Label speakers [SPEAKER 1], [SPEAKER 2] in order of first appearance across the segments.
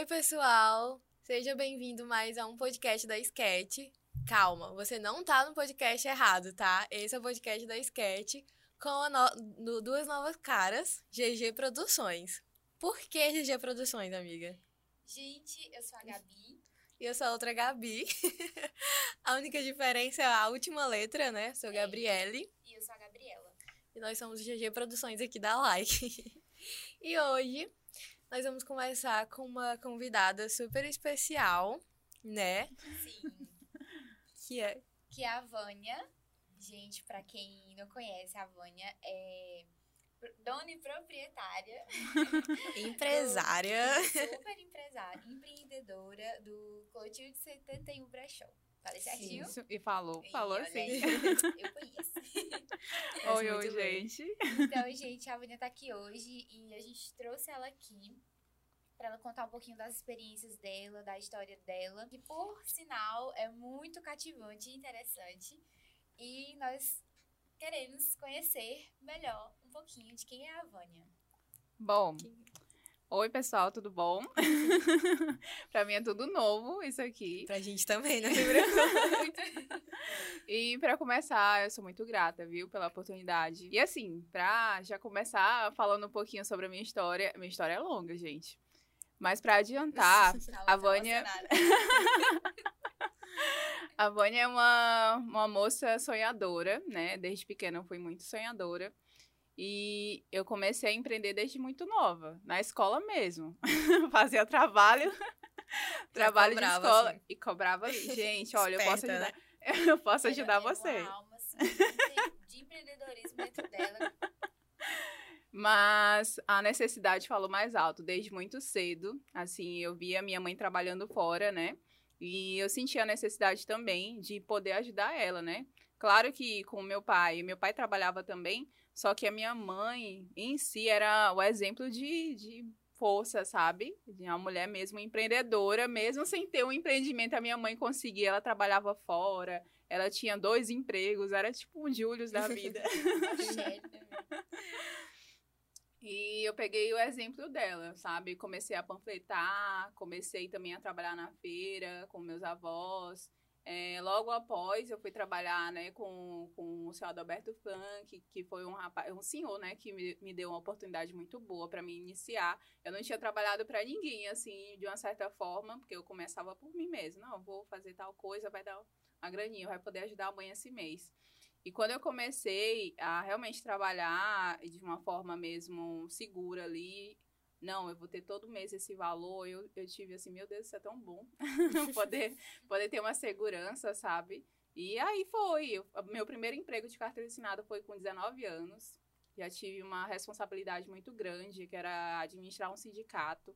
[SPEAKER 1] Oi, pessoal! Seja bem-vindo mais a um podcast da Sketch. Calma, você não tá no podcast errado, tá? Esse é o podcast da Sketch com no... duas novas caras, GG Produções. Por que GG Produções, amiga?
[SPEAKER 2] Gente, eu sou a Gabi.
[SPEAKER 1] E eu sou a outra Gabi. a única diferença é a última letra, né? Sou Gabriele.
[SPEAKER 2] E eu sou a Gabriela.
[SPEAKER 1] E nós somos GG Produções aqui da Like. e hoje nós vamos começar com uma convidada super especial, né?
[SPEAKER 2] Sim.
[SPEAKER 1] Que é.
[SPEAKER 2] Que é a Vânia. Gente, pra quem não conhece, a Vânia é dona e proprietária.
[SPEAKER 1] Empresária.
[SPEAKER 2] super empresária, empreendedora do Clotilde 71 Brechó. Falei certinho?
[SPEAKER 3] Isso, e falou,
[SPEAKER 2] Ih,
[SPEAKER 3] falou sim.
[SPEAKER 2] aí, Eu conheço.
[SPEAKER 3] Oi,
[SPEAKER 1] é
[SPEAKER 3] oi, gente.
[SPEAKER 2] Então, gente, a Vânia tá aqui hoje e a gente trouxe ela aqui pra ela contar um pouquinho das experiências dela, da história dela, que por sinal é muito cativante e interessante. E nós queremos conhecer melhor um pouquinho de quem é a Vânia.
[SPEAKER 3] Bom, oi pessoal, tudo bom? pra mim é tudo novo isso aqui.
[SPEAKER 1] Pra gente também, né? Se preocupa.
[SPEAKER 3] E pra começar, eu sou muito grata, viu, pela oportunidade. E assim, pra já começar falando um pouquinho sobre a minha história, minha história é longa, gente. Mas pra adiantar,
[SPEAKER 2] Ela
[SPEAKER 3] A
[SPEAKER 2] tá
[SPEAKER 3] Vânia-. A Vânia é uma, uma moça sonhadora, né? Desde pequena eu fui muito sonhadora. E eu comecei a empreender desde muito nova, na escola mesmo. Fazia trabalho, trabalho de escola
[SPEAKER 1] assim.
[SPEAKER 3] e cobrava. Gente, olha, eu posso
[SPEAKER 1] Esperta,
[SPEAKER 3] ajudar, eu posso
[SPEAKER 2] Ela
[SPEAKER 3] ajudar você.
[SPEAKER 2] Uma alma, assim, de- de empreendedorismo dentro dela.
[SPEAKER 3] Mas a necessidade falou mais alto desde muito cedo. Assim, eu via minha mãe trabalhando fora, né? E eu sentia a necessidade também de poder ajudar ela, né? Claro que com meu pai, meu pai trabalhava também, só que a minha mãe em si era o exemplo de, de força, sabe? De uma mulher mesmo empreendedora, mesmo sem ter um empreendimento, a minha mãe conseguia, ela trabalhava fora, ela tinha dois empregos, era tipo um Július da vida. E eu peguei o exemplo dela, sabe? Comecei a panfletar, comecei também a trabalhar na feira com meus avós. É, logo após, eu fui trabalhar né, com, com o senhor Adalberto Funk, que foi um rapaz, um senhor, né, que me, me deu uma oportunidade muito boa para me iniciar. Eu não tinha trabalhado para ninguém, assim, de uma certa forma, porque eu começava por mim mesma. Não, vou fazer tal coisa, vai dar uma graninha, vai poder ajudar a mãe esse mês. E quando eu comecei a realmente trabalhar de uma forma mesmo segura ali, não, eu vou ter todo mês esse valor, eu, eu tive assim, meu Deus, isso é tão bom. poder, poder ter uma segurança, sabe? E aí foi. Eu- meu primeiro emprego de carteira assinada foi com 19 anos. Já tive uma responsabilidade muito grande, que era administrar um sindicato.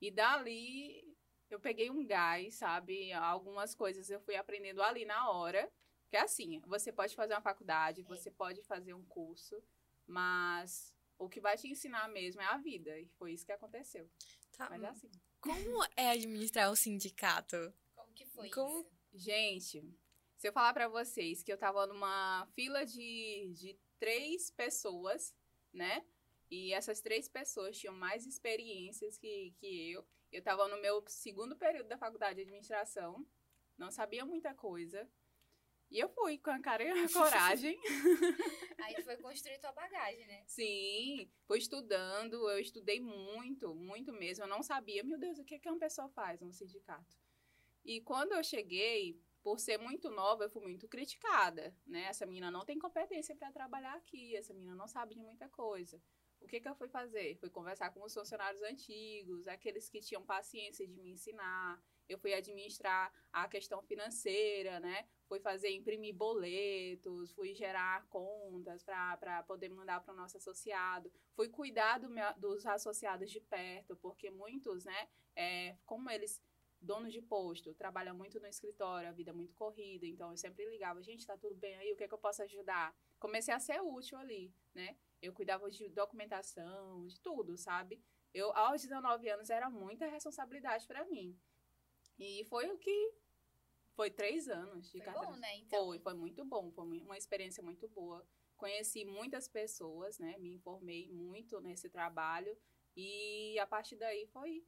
[SPEAKER 3] E dali eu peguei um gás, sabe? Algumas coisas eu fui aprendendo ali na hora. Que é assim, você pode fazer uma faculdade, você pode fazer um curso, mas o que vai te ensinar mesmo é a vida. E foi isso que aconteceu.
[SPEAKER 1] Tá,
[SPEAKER 3] Mas é assim.
[SPEAKER 1] Como é administrar um sindicato?
[SPEAKER 2] Como que foi
[SPEAKER 1] Como-
[SPEAKER 2] isso?
[SPEAKER 3] Gente, se eu falar pra vocês que eu tava numa fila de, de três pessoas, né? E essas três pessoas tinham mais experiências que, que eu. Eu tava no meu segundo período da faculdade de administração, não sabia muita coisa. E eu fui com a cara e a coragem.
[SPEAKER 2] Aí foi construir tua bagagem, né?
[SPEAKER 3] Sim, fui estudando, eu estudei muito, muito mesmo. Eu não sabia, meu Deus, o que, é que uma pessoa faz no sindicato? E quando eu cheguei, por ser muito nova, eu fui muito criticada, né? Essa menina não tem competência para trabalhar aqui, essa menina não sabe de muita coisa. O que, que eu fui fazer? Fui conversar com os funcionários antigos, aqueles que tinham paciência de me ensinar. Eu fui administrar a questão financeira, né? Fui fazer, imprimir boletos, fui gerar contas para poder mandar para o nosso associado. Fui cuidar do meu- dos associados de perto, porque muitos, né? É, como eles donos de posto, trabalham muito no escritório, a vida é muito corrida, então eu sempre ligava, gente, tá tudo bem aí, o que é que eu posso ajudar? Comecei a ser útil ali, né? Eu cuidava de documentação, de tudo, sabe? Eu, aos 19 anos, era muita responsabilidade para mim. E foi o que. Foi três anos de
[SPEAKER 2] Foi
[SPEAKER 3] carteira.
[SPEAKER 2] bom, né? Então,
[SPEAKER 3] Foi, foi muito bom, foi uma experiência muito boa. Conheci muitas pessoas, né? Me informei muito nesse trabalho. E a partir daí foi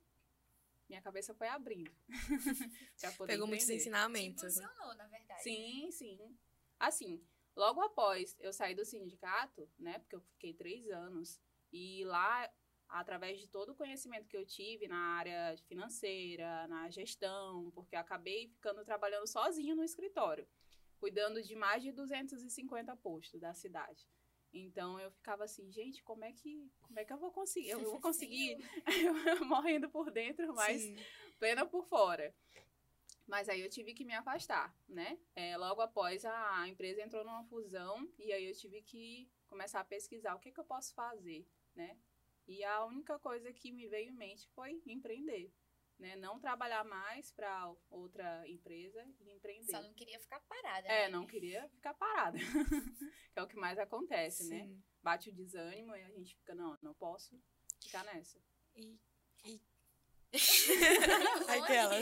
[SPEAKER 3] minha cabeça foi abrindo.
[SPEAKER 1] Pegou muitos
[SPEAKER 3] empreender.
[SPEAKER 2] Te
[SPEAKER 1] ensinamentos. né?
[SPEAKER 2] impulsionou, na verdade.
[SPEAKER 3] Sim, sim. Assim, logo após eu sair do sindicato, né? Porque eu fiquei três anos. E lá, através de todo o conhecimento que eu tive na área financeira, na gestão, porque eu acabei ficando trabalhando sozinho no escritório, cuidando de mais de 250 postos da cidade. Então eu ficava assim, gente, como é que, como é que eu vou conseguir? Eu vou conseguir morrendo por dentro, mas
[SPEAKER 1] Sim.
[SPEAKER 3] plena por fora. Mas aí eu tive que me afastar, né? É, logo após a empresa entrou numa fusão e aí eu tive que começar a pesquisar o que, que eu posso fazer, né? E a única coisa que me veio em mente foi empreender, né? Não trabalhar mais para outra empresa e empreender.
[SPEAKER 2] Só não queria ficar parada.
[SPEAKER 3] É,
[SPEAKER 2] né?
[SPEAKER 3] não queria ficar parada, que é o que mais acontece, né?
[SPEAKER 1] Sim.
[SPEAKER 3] Bate o desânimo e a gente fica, não, não posso ficar nessa.
[SPEAKER 1] E, e... Aquela.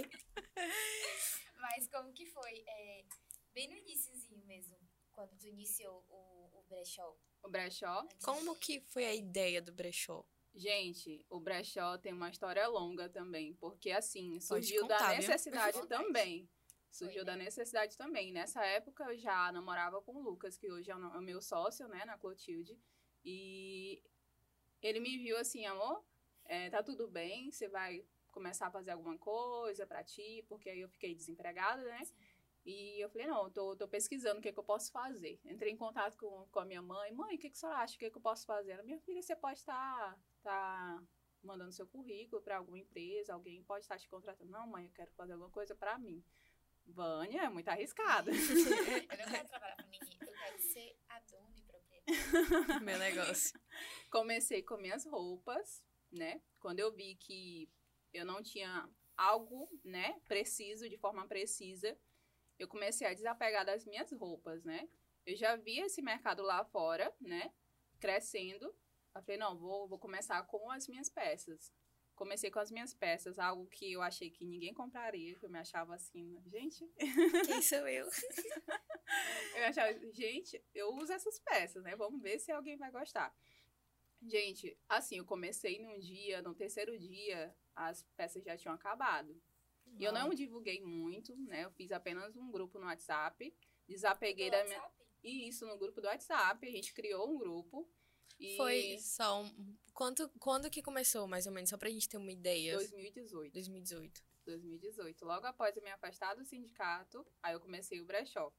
[SPEAKER 2] Mas como que foi? É, bem no iníciozinho mesmo, quando tu iniciou o, o brechó.
[SPEAKER 3] O brechó,
[SPEAKER 1] Como que foi a ideia do brechó?
[SPEAKER 3] Gente, o brechó tem uma história longa também, porque assim, surgiu
[SPEAKER 1] contar,
[SPEAKER 3] da necessidade também. Surgiu
[SPEAKER 2] Foi,
[SPEAKER 3] da
[SPEAKER 2] né?
[SPEAKER 3] necessidade também. Nessa época eu já namorava com o Lucas, que hoje é o é meu sócio, né, na Clotilde. E ele me viu assim, amor, é, tá tudo bem, você vai começar a fazer alguma coisa pra ti, porque aí eu fiquei desempregada, né?
[SPEAKER 2] Sim.
[SPEAKER 3] E eu falei, não, eu tô, tô pesquisando o que, que eu posso fazer. Entrei em contato com, com a minha mãe. Mãe, o que, que a senhora acha? O que, que eu posso fazer? Ela, minha filha, você pode estar tá mandando seu currículo para alguma empresa, alguém pode estar te contratando. Não, mãe, eu quero fazer alguma coisa para mim. Vânia, é muito arriscada.
[SPEAKER 2] Eu não quero trabalhar pra ninguém, eu quero ser a dona e proprietária.
[SPEAKER 1] Meu negócio.
[SPEAKER 3] Comecei com minhas roupas, né? Quando eu vi que eu não tinha algo, né, preciso, de forma precisa, eu comecei a desapegar das minhas roupas, né? Eu já via esse mercado lá fora, né, crescendo. Eu falei, não, vou, vou começar com as minhas peças. Comecei com as minhas peças, algo que eu achei que ninguém compraria, que eu me achava assim, gente,
[SPEAKER 1] Quem sou eu?
[SPEAKER 3] eu achava, gente, eu uso essas peças, né? Vamos ver se alguém vai gostar. Gente, assim, eu comecei num dia, no terceiro dia, as peças já tinham acabado. E eu não divulguei muito, né? Eu fiz apenas um grupo no WhatsApp. Desapeguei da minha. E isso no grupo do WhatsApp. A gente criou um grupo. E
[SPEAKER 1] Foi só um... Quanto, quando que começou, mais ou menos? Só pra gente ter uma ideia.
[SPEAKER 3] 2018.
[SPEAKER 1] 2018.
[SPEAKER 3] 2018. Logo após eu me afastar do sindicato, aí eu comecei o brechó.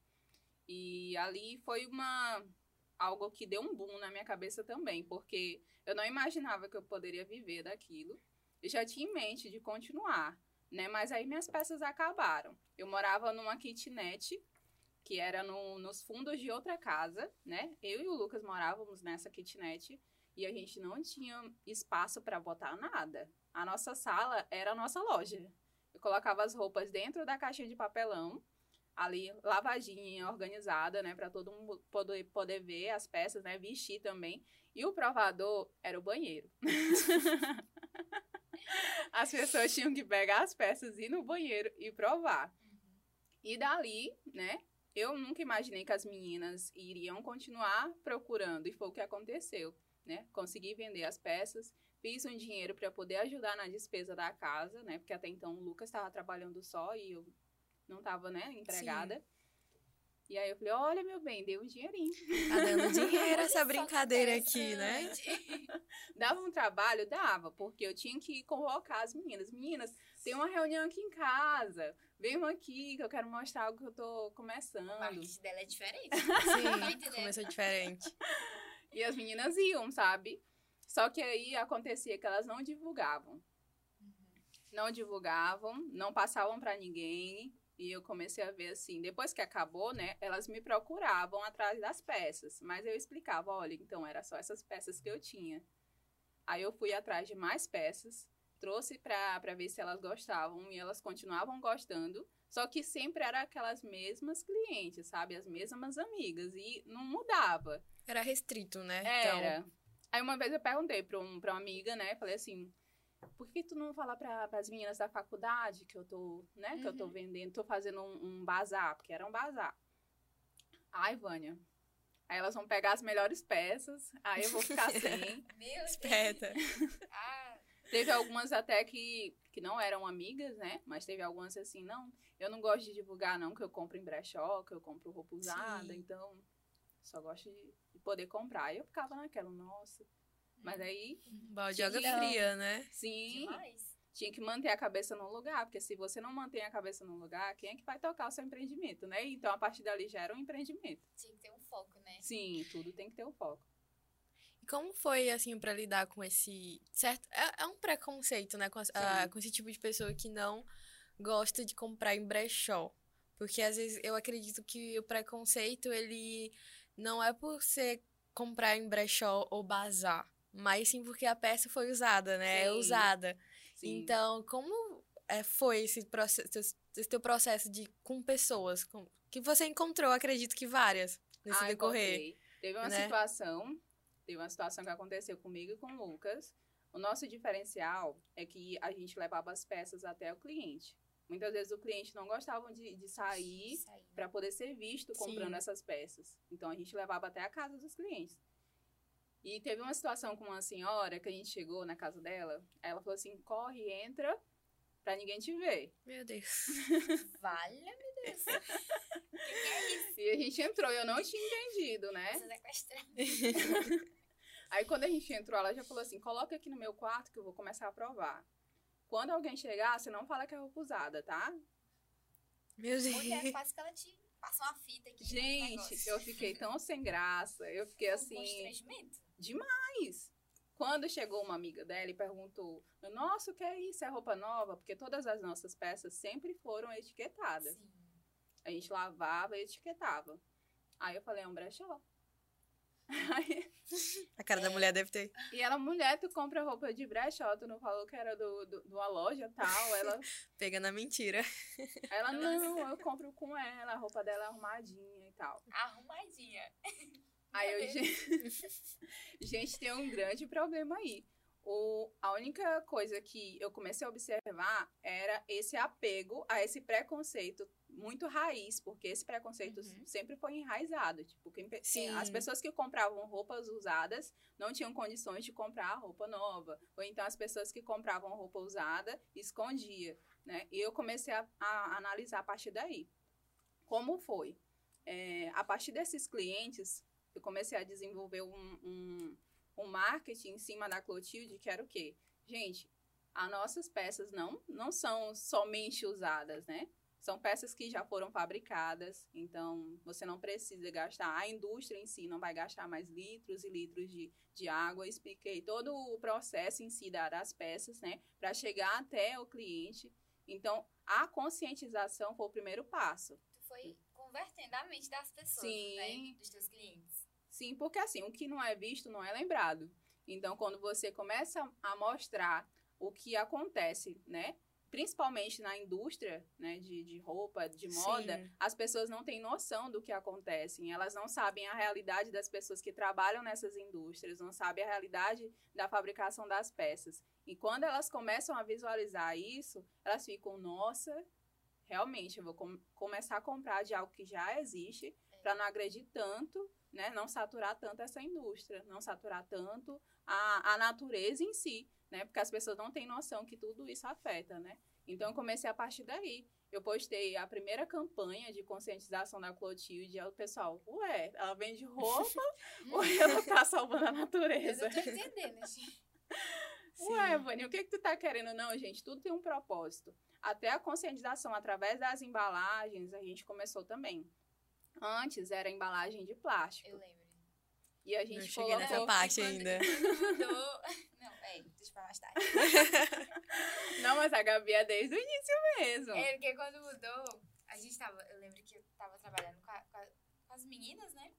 [SPEAKER 3] E ali foi uma algo que deu um boom na minha cabeça também, porque eu não imaginava que eu poderia viver daquilo. Eu já tinha em mente de continuar, né? Mas aí minhas peças acabaram. Eu morava numa kitnet que era no- nos fundos de outra casa, né? Eu e o Lucas morávamos nessa kitnet e a gente não tinha espaço para botar nada. A nossa sala era a nossa loja. Eu colocava as roupas dentro da caixinha de papelão, ali lavadinha, organizada, né, para todo mundo poder, poder ver as peças, né, vestir também. E o provador era o banheiro. as pessoas tinham que pegar as peças, ir no banheiro e provar. E dali, né, eu nunca imaginei que as meninas iriam continuar procurando, e foi o que aconteceu, né? Consegui vender as peças, fiz um dinheiro para poder ajudar na despesa da casa, né? Porque até então o Lucas estava trabalhando só e eu não estava, né, empregada. E aí eu falei, olha, meu bem, deu um dinheirinho.
[SPEAKER 1] Tá dando dinheiro essa brincadeira aqui, né?
[SPEAKER 3] Dava um trabalho? Dava, porque eu tinha que convocar as meninas. Meninas, tem uma reunião aqui em casa. Venham aqui que eu quero mostrar algo que eu tô começando.
[SPEAKER 2] O marketing dela é diferente. Tá
[SPEAKER 1] Sim,
[SPEAKER 2] entendendo?
[SPEAKER 1] começou diferente.
[SPEAKER 3] E as meninas iam, sabe? Só que aí acontecia que elas não divulgavam. Não divulgavam, não passavam pra ninguém. E eu comecei a ver assim, depois que acabou, né, elas me procuravam atrás das peças, mas eu explicava, olha, então era só essas peças que eu tinha. Aí eu fui atrás de mais peças, trouxe pra, pra ver se elas gostavam e elas continuavam gostando, só que sempre era aquelas mesmas clientes, sabe, as mesmas amigas e não mudava.
[SPEAKER 1] Era restrito, né?
[SPEAKER 3] Era. Aí uma vez eu perguntei pra, um, pra uma amiga, né? Falei assim, por que tu não fala para as meninas da faculdade que eu tô, né? Que eu tô
[SPEAKER 2] Uhum.
[SPEAKER 3] vendendo, tô fazendo um, um bazar, porque era um bazar. Ai, Vânia. Aí elas vão pegar as melhores peças, aí eu vou ficar sem.
[SPEAKER 2] Meu Deus.
[SPEAKER 1] Esperta.
[SPEAKER 2] Ah,
[SPEAKER 3] Teve algumas até que, que não eram amigas, né? Mas teve algumas assim, não, eu não gosto de divulgar, não, que eu compro em brechó, que eu compro roupa usada,
[SPEAKER 1] Sim.
[SPEAKER 3] então só gosto de, de poder comprar. Aí eu ficava naquela, nossa. Mas aí,
[SPEAKER 1] Balde de água
[SPEAKER 3] Tinha-
[SPEAKER 1] fria, né?
[SPEAKER 3] sim,
[SPEAKER 2] Demais.
[SPEAKER 3] tinha que manter a cabeça no lugar, porque se você não mantém a cabeça no lugar, quem é que vai tocar o seu empreendimento, né? Então a partir dali já era um empreendimento.
[SPEAKER 2] Tinha que ter um foco, né?
[SPEAKER 3] Sim, tudo tem que ter o foco.
[SPEAKER 1] E como foi, assim, pra lidar com esse certo... É, é um preconceito, né? Com,
[SPEAKER 3] Sim.
[SPEAKER 1] com esse tipo de pessoa que não gosta de comprar em brechó. Porque, às vezes, eu acredito que o preconceito, ele não é por você comprar em brechó ou bazar. Mas sim porque a peça foi usada, né? É
[SPEAKER 3] Sim.
[SPEAKER 1] usada.
[SPEAKER 3] Sim.
[SPEAKER 1] Então, como é, foi esse, processo, esse teu processo de com pessoas? Com, que você encontrou, acredito que várias, nesse
[SPEAKER 3] Ah,
[SPEAKER 1] decorrer.
[SPEAKER 3] encontrei. Teve uma
[SPEAKER 1] né?
[SPEAKER 3] situação, teve uma situação que aconteceu comigo e com o Lucas. O nosso diferencial é que a gente levava as peças até o cliente. Muitas vezes o cliente não gostava de, de sair
[SPEAKER 2] aí.
[SPEAKER 3] para poder ser visto comprando
[SPEAKER 1] Sim.
[SPEAKER 3] essas peças. Então a gente levava até a casa dos clientes. E teve uma situação com uma senhora que a gente chegou na casa dela, aí ela falou assim: corre, entra, pra ninguém te ver.
[SPEAKER 1] Meu Deus.
[SPEAKER 2] Vale, meu Deus. Que, que é isso?
[SPEAKER 3] E a gente entrou, eu não tinha entendido, né?
[SPEAKER 2] Você.
[SPEAKER 3] Aí quando a gente entrou, ela já falou assim: coloca aqui no meu quarto que eu vou começar a provar. Quando alguém chegar, você não fala que é roupa usada, tá?
[SPEAKER 1] Meu Deus.
[SPEAKER 2] Mulher, quase que ela te passa uma fita aqui. um
[SPEAKER 3] Gente, eu fiquei tão sem graça. Eu fiquei
[SPEAKER 2] Um
[SPEAKER 3] assim.
[SPEAKER 2] constrangimento.
[SPEAKER 3] Demais! Quando chegou uma amiga dela e perguntou: Nossa, o que é isso? É roupa nova? Porque todas as nossas peças sempre foram etiquetadas.
[SPEAKER 2] Sim.
[SPEAKER 3] A gente lavava e etiquetava. Aí eu falei: É um brechó. Aí-
[SPEAKER 1] A cara da mulher deve ter.
[SPEAKER 3] e ela, mulher, tu compra roupa de brechó, tu não falou que era do, do, de uma loja tal. Ela,
[SPEAKER 1] Pegando a mentira.
[SPEAKER 3] ela, não, eu compro com ela, a roupa dela é arrumadinha e tal.
[SPEAKER 2] Arrumadinha.
[SPEAKER 3] Aí eu,
[SPEAKER 2] Meu
[SPEAKER 3] gente, gente, tem um grande problema aí. O, a única coisa que eu comecei a observar era esse apego a esse preconceito muito raiz, porque esse preconceito
[SPEAKER 1] Uhum.
[SPEAKER 3] sempre foi enraizado. Tipo, quem
[SPEAKER 1] Sim.
[SPEAKER 3] as pessoas que compravam roupas usadas não tinham condições de comprar roupa nova. Ou então as pessoas que compravam roupa usada escondia, né? E eu comecei a, a analisar a partir daí. Como foi? É, a partir desses clientes, eu comecei a desenvolver um, um, um marketing em cima da Clotilde, que era o quê? Gente, as nossas peças não, não são somente usadas, né? São peças que já foram fabricadas, então você não precisa gastar, a indústria em si não vai gastar mais litros e litros de, de água. Eu expliquei todo o processo em si da- das peças, né, para chegar até o cliente. Então, a conscientização foi o primeiro passo.
[SPEAKER 2] Tu foi convertendo a mente das pessoas,
[SPEAKER 3] Sim.
[SPEAKER 2] né? Dos teus clientes.
[SPEAKER 3] Sim, porque assim, o que não é visto não é lembrado. Então, quando você começa a mostrar o que acontece, né? Principalmente na indústria, né, de, de roupa, de moda,
[SPEAKER 1] Sim.
[SPEAKER 3] as pessoas não têm noção do que acontece. Elas não sabem a realidade das pessoas que trabalham nessas indústrias, não sabem a realidade da fabricação das peças. E quando elas começam a visualizar isso, elas ficam, nossa, realmente, eu vou com- começar a comprar de algo que já existe, para não agredir tanto, né? Não saturar tanto essa indústria, não saturar tanto a, a natureza em si, né? Porque as pessoas não têm noção que tudo isso afeta, né? Então, eu comecei a partir daí. Eu postei a primeira campanha de conscientização da Clotilde, e aí o pessoal, ué, ela vende roupa ou ela tá salvando a
[SPEAKER 2] Eu
[SPEAKER 3] natureza?
[SPEAKER 2] não tô entendendo, gente.
[SPEAKER 3] Ué, Vani, o que que tu tá querendo? Não, gente, tudo tem um propósito. Até a conscientização através das embalagens, a gente começou também. Antes era embalagem de plástico.
[SPEAKER 2] Eu lembro.
[SPEAKER 3] E a
[SPEAKER 1] Não
[SPEAKER 3] gente
[SPEAKER 1] cheguei nessa
[SPEAKER 3] colocou...
[SPEAKER 1] parte
[SPEAKER 2] quando-
[SPEAKER 1] ainda.
[SPEAKER 2] Mudou. Não, é, deixa pra mais tarde.
[SPEAKER 3] Não, mas a Gabi é desde o início mesmo.
[SPEAKER 2] É, porque quando mudou, a gente tava. Eu lembro que eu tava trabalhando com, a- com a- com as meninas, né?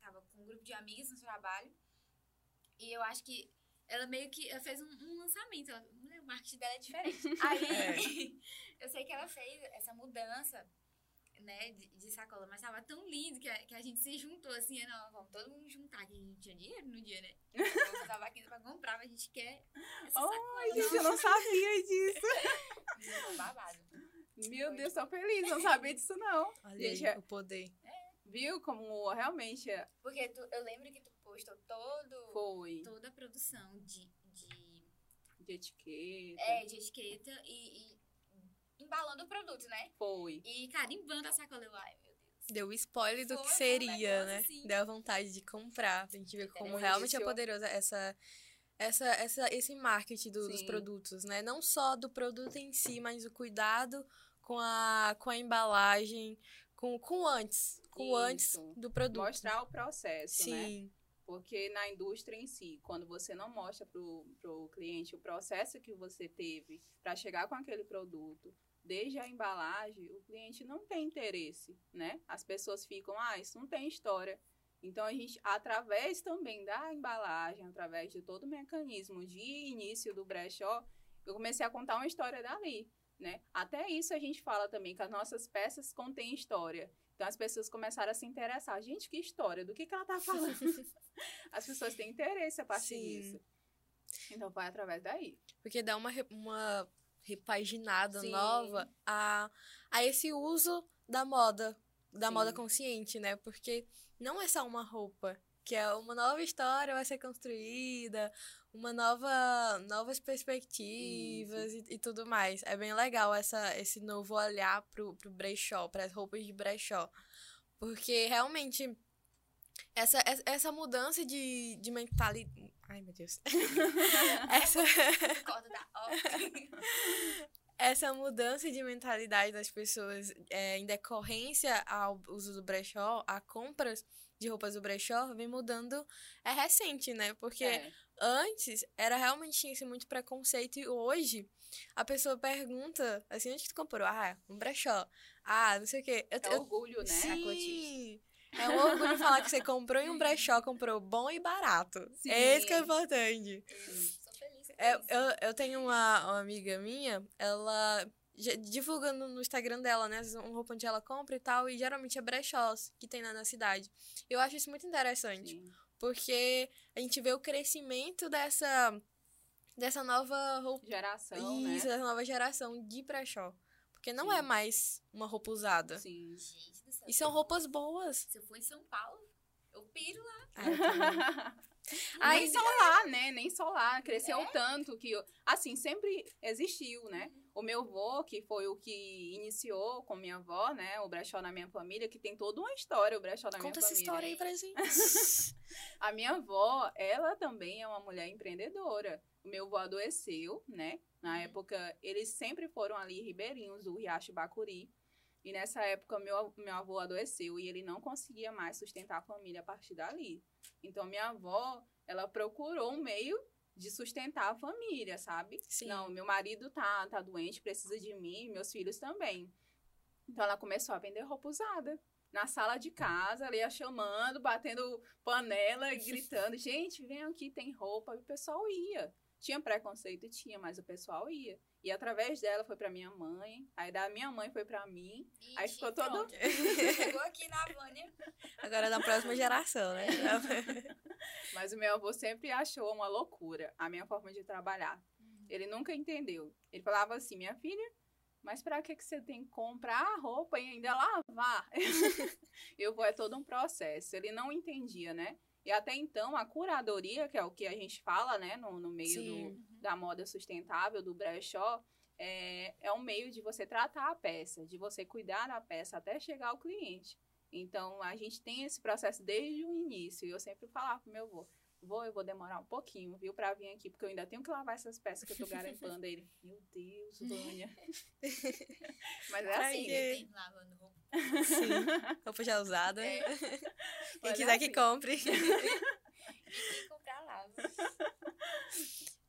[SPEAKER 2] Tava com um grupo de amigas no trabalho. E eu acho que ela meio que ela fez um, um lançamento. Ela, mulher, o marketing dela é diferente. Aí eu sei que ela fez essa mudança. Né, de, de sacola, mas tava tão lindo que a, que a gente se juntou assim, não, vamos todo mundo juntar, que a gente tinha dinheiro no dia, né? Eu tava aqui pra comprar, mas a gente quer essa sacola.
[SPEAKER 3] Ai, gente, eu não sabia disso.
[SPEAKER 2] Babado.
[SPEAKER 3] Meu Deus, tô feliz, não sabia disso não.
[SPEAKER 1] Olha
[SPEAKER 3] Gente,
[SPEAKER 1] aí,
[SPEAKER 3] é-
[SPEAKER 1] o poder.
[SPEAKER 3] Viu como realmente é-
[SPEAKER 2] Porque tu- eu lembro que tu postou todo,
[SPEAKER 3] foi
[SPEAKER 2] toda a produção de, de
[SPEAKER 3] de etiqueta.
[SPEAKER 2] É, de etiqueta e, e embalando o produto, né?
[SPEAKER 3] Foi.
[SPEAKER 2] E carimbando a sacola. Eu, ai, meu Deus.
[SPEAKER 1] Deu spoiler do
[SPEAKER 2] Foi,
[SPEAKER 1] que
[SPEAKER 2] um
[SPEAKER 1] seria, né?
[SPEAKER 2] assim.
[SPEAKER 1] Deu vontade de comprar, pra gente ver como realmente é poderosa essa, essa, essa, esse marketing do- dos produtos, né? Não só do produto em si, mas o cuidado com a, com a embalagem, com, com o antes, com o antes
[SPEAKER 3] Isso.
[SPEAKER 1] do produto.
[SPEAKER 3] Mostrar o processo, né?
[SPEAKER 1] Sim,
[SPEAKER 3] Porque na indústria em si, quando você não mostra pro, pro cliente o processo que você teve para chegar com aquele produto, desde a embalagem, o cliente não tem interesse, né? As pessoas ficam, ah, isso não tem história. Então, a gente, através também da embalagem, através de todo o mecanismo de início do brechó, eu comecei a contar uma história dali, né? Até isso a gente fala também, que as nossas peças contêm história. Então, as pessoas começaram a se interessar. Gente, que história? Do que, que ela tá falando? as pessoas têm interesse a partir
[SPEAKER 1] Sim.
[SPEAKER 3] disso. Então, foi através daí.
[SPEAKER 1] porque dá uma, uma repaginada
[SPEAKER 3] Sim.
[SPEAKER 1] nova a, a esse uso da moda, da
[SPEAKER 3] Sim.
[SPEAKER 1] moda consciente, né? Porque não é só uma roupa, que é uma nova história vai ser construída, uma nova novas perspectivas e, e tudo mais. É bem legal essa esse novo olhar pro, pro brechó, para as roupas de brechó. Porque realmente essa, essa- mudança de, de mentalidade. Ai, meu Deus. essa,
[SPEAKER 2] ó.
[SPEAKER 1] essa mudança de mentalidade das pessoas é, em decorrência ao uso do brechó, a compras de roupas do brechó, vem mudando. É recente, né? Porque
[SPEAKER 3] É.
[SPEAKER 1] antes era realmente tinha esse muito preconceito e hoje a pessoa pergunta assim, onde que tu comprou? Ah, um brechó. Ah, não sei o quê. Eu,
[SPEAKER 3] É
[SPEAKER 1] eu-
[SPEAKER 3] orgulho, né?
[SPEAKER 1] Sim. É um orgulho falar que você comprou em um brechó, comprou bom e barato.
[SPEAKER 3] Sim.
[SPEAKER 1] É isso que é importante.
[SPEAKER 2] Sou feliz com
[SPEAKER 1] É,
[SPEAKER 2] isso.
[SPEAKER 1] eu, eu tenho uma, uma amiga minha, ela divulgando no Instagram dela, né? Um roupa onde ela compra e tal, e geralmente é brechós que tem lá na cidade. Eu acho isso muito interessante,
[SPEAKER 3] Sim.
[SPEAKER 1] porque a gente vê o crescimento dessa, dessa nova roupa.
[SPEAKER 3] Geração,
[SPEAKER 1] Isso,
[SPEAKER 3] né?
[SPEAKER 1] dessa nova geração de brechó. Porque não é
[SPEAKER 3] Sim.
[SPEAKER 1] mais uma roupa usada.
[SPEAKER 3] Sim.
[SPEAKER 2] Gente do céu.
[SPEAKER 1] E são roupas boas.
[SPEAKER 2] Se eu for em São Paulo, eu piro lá.
[SPEAKER 1] Ah, também.
[SPEAKER 3] Nem só lá, né? Nem só lá. Cresceu
[SPEAKER 2] É?
[SPEAKER 3] tanto que, assim, sempre existiu, né? O meu avô, que foi o que iniciou com minha avó, né? O brechó na minha família, que tem toda uma história, o brechó na
[SPEAKER 1] Conta
[SPEAKER 3] minha
[SPEAKER 1] essa
[SPEAKER 3] família.
[SPEAKER 1] história aí pra gente.
[SPEAKER 3] A minha avó, ela também é uma mulher empreendedora. O meu avô adoeceu, né? Na
[SPEAKER 2] Uhum.
[SPEAKER 3] época, eles sempre foram ali ribeirinhos do Riacho Bacuri. E nessa época, meu, meu avô adoeceu e ele não conseguia mais sustentar a família a partir dali. Então, minha avó, ela procurou um meio de sustentar a família, sabe?
[SPEAKER 1] Sim.
[SPEAKER 3] Não, meu marido tá, tá doente, precisa de mim, meus filhos também. Então, ela começou a vender roupa usada. Na sala de casa, ela ia chamando, batendo panela, gritando: gente, vem aqui, tem roupa. E o pessoal ia. Tinha preconceito? Tinha, mas o pessoal ia. E através dela foi pra minha mãe, aí da minha mãe foi pra mim. Aí ficou todo-.
[SPEAKER 2] Chegou aqui na Vânia.
[SPEAKER 1] Agora da próxima geração, né?
[SPEAKER 3] Mas o meu avô sempre achou uma loucura a minha forma de trabalhar. Ele nunca entendeu. Ele falava assim: minha filha, mas pra que, que você tem que comprar a roupa e ainda lavar? Eu vou, é todo um processo. Ele não entendia, né? E até então, a curadoria, que é o que a gente fala, né, no, no meio do,
[SPEAKER 1] Sim.
[SPEAKER 3] da moda sustentável, do brechó, é, é um meio de você tratar a peça, de você cuidar da peça até chegar ao cliente. Então, a gente tem esse processo desde o início. E eu sempre falava pro meu avô, vou, eu vou demorar um pouquinho, viu, pra vir aqui, porque eu ainda tenho que lavar essas peças que eu tô garimpando. Aí ele, meu Deus, Vânia. Mas é assim.
[SPEAKER 2] tenho lavando roupa.
[SPEAKER 1] Sim. Roupa já usada.
[SPEAKER 2] É.
[SPEAKER 1] Quem
[SPEAKER 3] Mas é
[SPEAKER 1] quiser que
[SPEAKER 3] assim.
[SPEAKER 1] compre.
[SPEAKER 2] E quem comprar lava.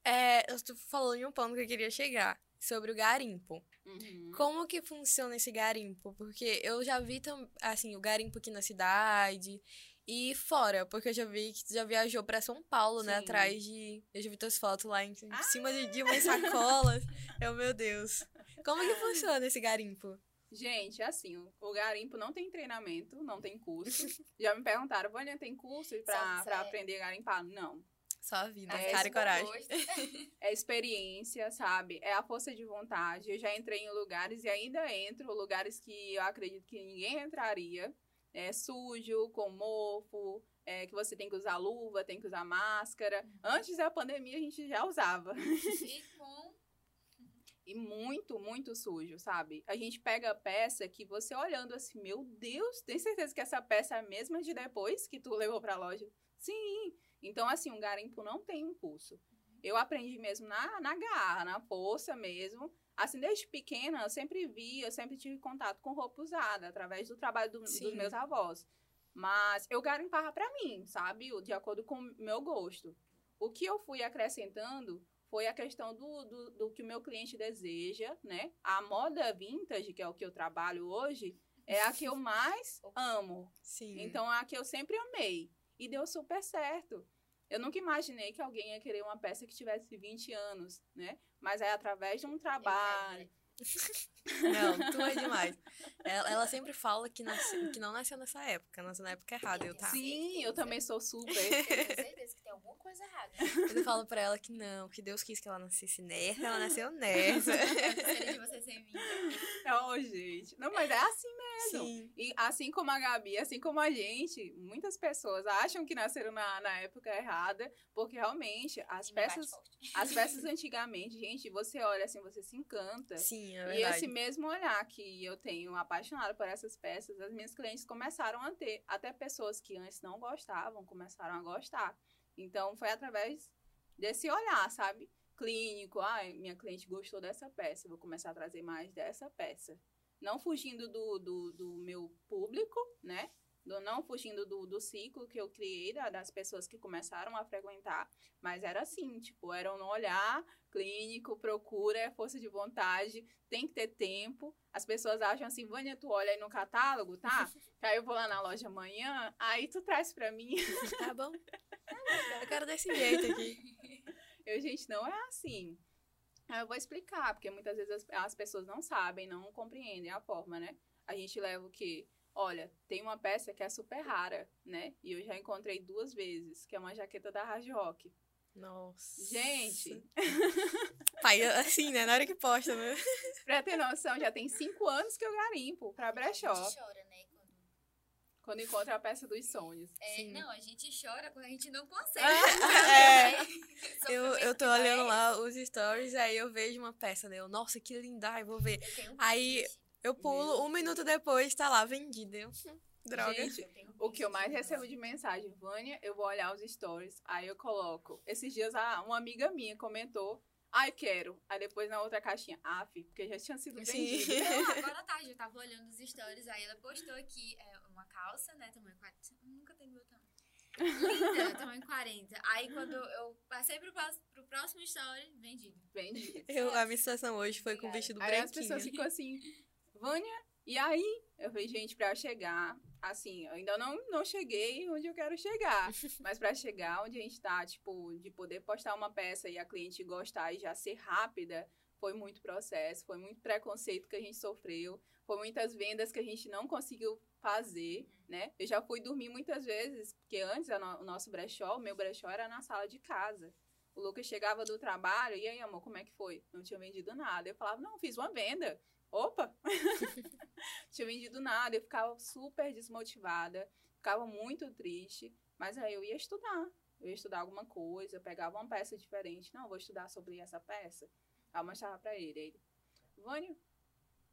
[SPEAKER 1] É, eu tô falando em um ponto que eu queria chegar. Sobre o garimpo.
[SPEAKER 3] Uhum.
[SPEAKER 1] Como que funciona esse garimpo? Porque eu já vi, tam- assim, o garimpo aqui na cidade e fora. Porque eu já vi que tu já viajou pra São Paulo, né?
[SPEAKER 3] Sim.
[SPEAKER 1] Atrás de... Eu já vi tuas fotos lá em, em
[SPEAKER 3] Ah!
[SPEAKER 1] cima de, de umas sacolas. eu, meu Deus. Como que funciona esse garimpo?
[SPEAKER 3] Gente, assim, o- garimpo não tem treinamento, não tem curso. Já me perguntaram, Vânia, tem curso pra, pra aprender a garimpar? Não.
[SPEAKER 1] Só a vida,
[SPEAKER 3] É,
[SPEAKER 1] cara e coragem.
[SPEAKER 3] É experiência, sabe? É a força de vontade. Eu já entrei em lugares e ainda entro, lugares que eu acredito que ninguém entraria. É, sujo, com mofo, é, que você tem que usar luva, tem que usar máscara. Antes da pandemia a gente já usava.
[SPEAKER 2] E com.
[SPEAKER 3] E muito, muito sujo, sabe? A gente pega a peça que você olhando assim, meu Deus, tem certeza que essa peça é a mesma de depois que tu levou pra loja? Sim. Então, assim, um garimpo não tem um pulso. Eu aprendi mesmo na, na garra, na força mesmo. Assim, desde pequena, eu sempre vi, eu sempre tive contato com roupa usada, através do trabalho do- dos meus avós. Mas eu garimpava pra mim, sabe? De acordo com o meu gosto. O que eu fui acrescentando foi a questão do, do, do que o meu cliente deseja, né? A moda vintage, que é o que eu trabalho hoje, é a que eu mais amo.
[SPEAKER 1] Sim.
[SPEAKER 3] Então, é a que eu sempre amei. E deu super certo. Eu nunca imaginei que alguém ia querer uma peça que tivesse 20 anos, né? Mas é através de um trabalho.
[SPEAKER 1] Não, tu é demais. Ela, ela sempre fala que, nasce- que não nasceu nessa época, nasceu na época errada. Eu, tá.
[SPEAKER 3] Sim, eu também sou super.
[SPEAKER 2] Eu tenho certeza que tem alguma coisa errada.
[SPEAKER 1] Eu falo pra ela que não, que Deus quis que ela nascesse nessa, ela nasceu nessa.
[SPEAKER 2] Eu de você
[SPEAKER 3] oh, gente. Não, mas é assim mesmo.
[SPEAKER 1] Sim.
[SPEAKER 3] E assim como a Gabi, assim como a gente, muitas pessoas acham que nasceram na, na época errada, porque realmente as
[SPEAKER 2] E
[SPEAKER 3] peças, as peças antigamente, gente, você olha assim, você se encanta.
[SPEAKER 1] Sim, é
[SPEAKER 3] E
[SPEAKER 1] verdade.
[SPEAKER 3] esse mesmo olhar que eu tenho apaixonado por essas peças, as minhas clientes começaram a ter. Até pessoas que antes não gostavam começaram a gostar. Então foi através desse olhar, sabe? Clínico. Ai, minha cliente gostou dessa peça, vou começar a trazer mais dessa peça. Não fugindo do, do, do meu público, né? Do, não fugindo do, do ciclo que eu criei, da- das pessoas que começaram a frequentar. Mas era assim, tipo, era um olhar clínico, procura, é força de vontade, tem que ter tempo. As pessoas acham assim, Vânia, tu olha aí no catálogo, tá? Que aí eu vou lá na loja amanhã, aí tu traz pra mim.
[SPEAKER 1] Tá bom. Eu quero desse jeito aqui.
[SPEAKER 3] Eu, gente, não é assim. Eu vou explicar, porque muitas vezes as, as pessoas não sabem, não compreendem a forma, né? A gente leva o quê? Olha, tem uma peça que é super rara, né? E eu já encontrei duas vezes, que é uma jaqueta da Hard Rock.
[SPEAKER 1] Nossa.
[SPEAKER 3] Gente,
[SPEAKER 1] Pai, assim, né? Na hora que posta, né?
[SPEAKER 3] pra ter noção, já tem cinco anos que eu garimpo pra brechó.
[SPEAKER 2] A gente chora, né? Quando...
[SPEAKER 3] Quando encontra a peça dos sonhos.
[SPEAKER 2] É,
[SPEAKER 1] Sim.
[SPEAKER 2] não, a gente chora quando a gente não consegue.
[SPEAKER 1] É.
[SPEAKER 2] Sofrimento
[SPEAKER 1] Eu, eu tô olhando lá os stories, aí eu vejo uma peça, né? Eu, nossa, que linda, ai, vou ver.
[SPEAKER 2] Eu tenho um
[SPEAKER 1] Aí-
[SPEAKER 2] print.
[SPEAKER 1] Eu pulo, um minuto depois, tá lá, vendida. Eu, hum, Droga.
[SPEAKER 3] Gente,
[SPEAKER 2] Eu
[SPEAKER 3] O que eu mais recebo de mensagem, Vânia, eu vou olhar os stories, aí eu coloco. Esses dias a- uma amiga minha comentou, ai, quero. Aí depois na outra caixinha, af, porque já tinha sido
[SPEAKER 1] Sim.
[SPEAKER 3] vendido.
[SPEAKER 2] Não, agora à tarde eu tava olhando os stories, aí ela postou aqui é, uma calça, né, tamanho 40. Nunca tem meu tamanho. Linda, tamanho 40. Aí quando eu passei pro, pro próximo story, vendido.
[SPEAKER 3] Vendido.
[SPEAKER 1] Eu, a minha situação hoje foi com o vestido
[SPEAKER 3] Aí as pessoas ficam assim, Vânia, e aí? Eu falei, gente, eu chegar, assim, eu ainda não, não cheguei onde eu quero chegar. mas pra chegar onde a gente tá, tipo, de poder postar uma peça e a cliente gostar e já ser rápida, foi muito processo, foi muito preconceito que a gente sofreu, foi muitas vendas que a gente não conseguiu fazer, né? Eu já fui dormir muitas vezes, porque antes no- o nosso brechó, o meu brechó era na sala de casa. O Lucas chegava do trabalho, e aí, amor, como é que foi? Não tinha vendido nada. Eu falava, não, fiz uma venda. Opa! tinha vendido nada. Eu ficava super desmotivada, ficava muito triste, mas aí eu ia estudar. Eu ia estudar alguma coisa, eu pegava uma peça diferente. Não, eu vou estudar sobre essa peça. Aí eu mostrava pra ele. Ele, Vânia,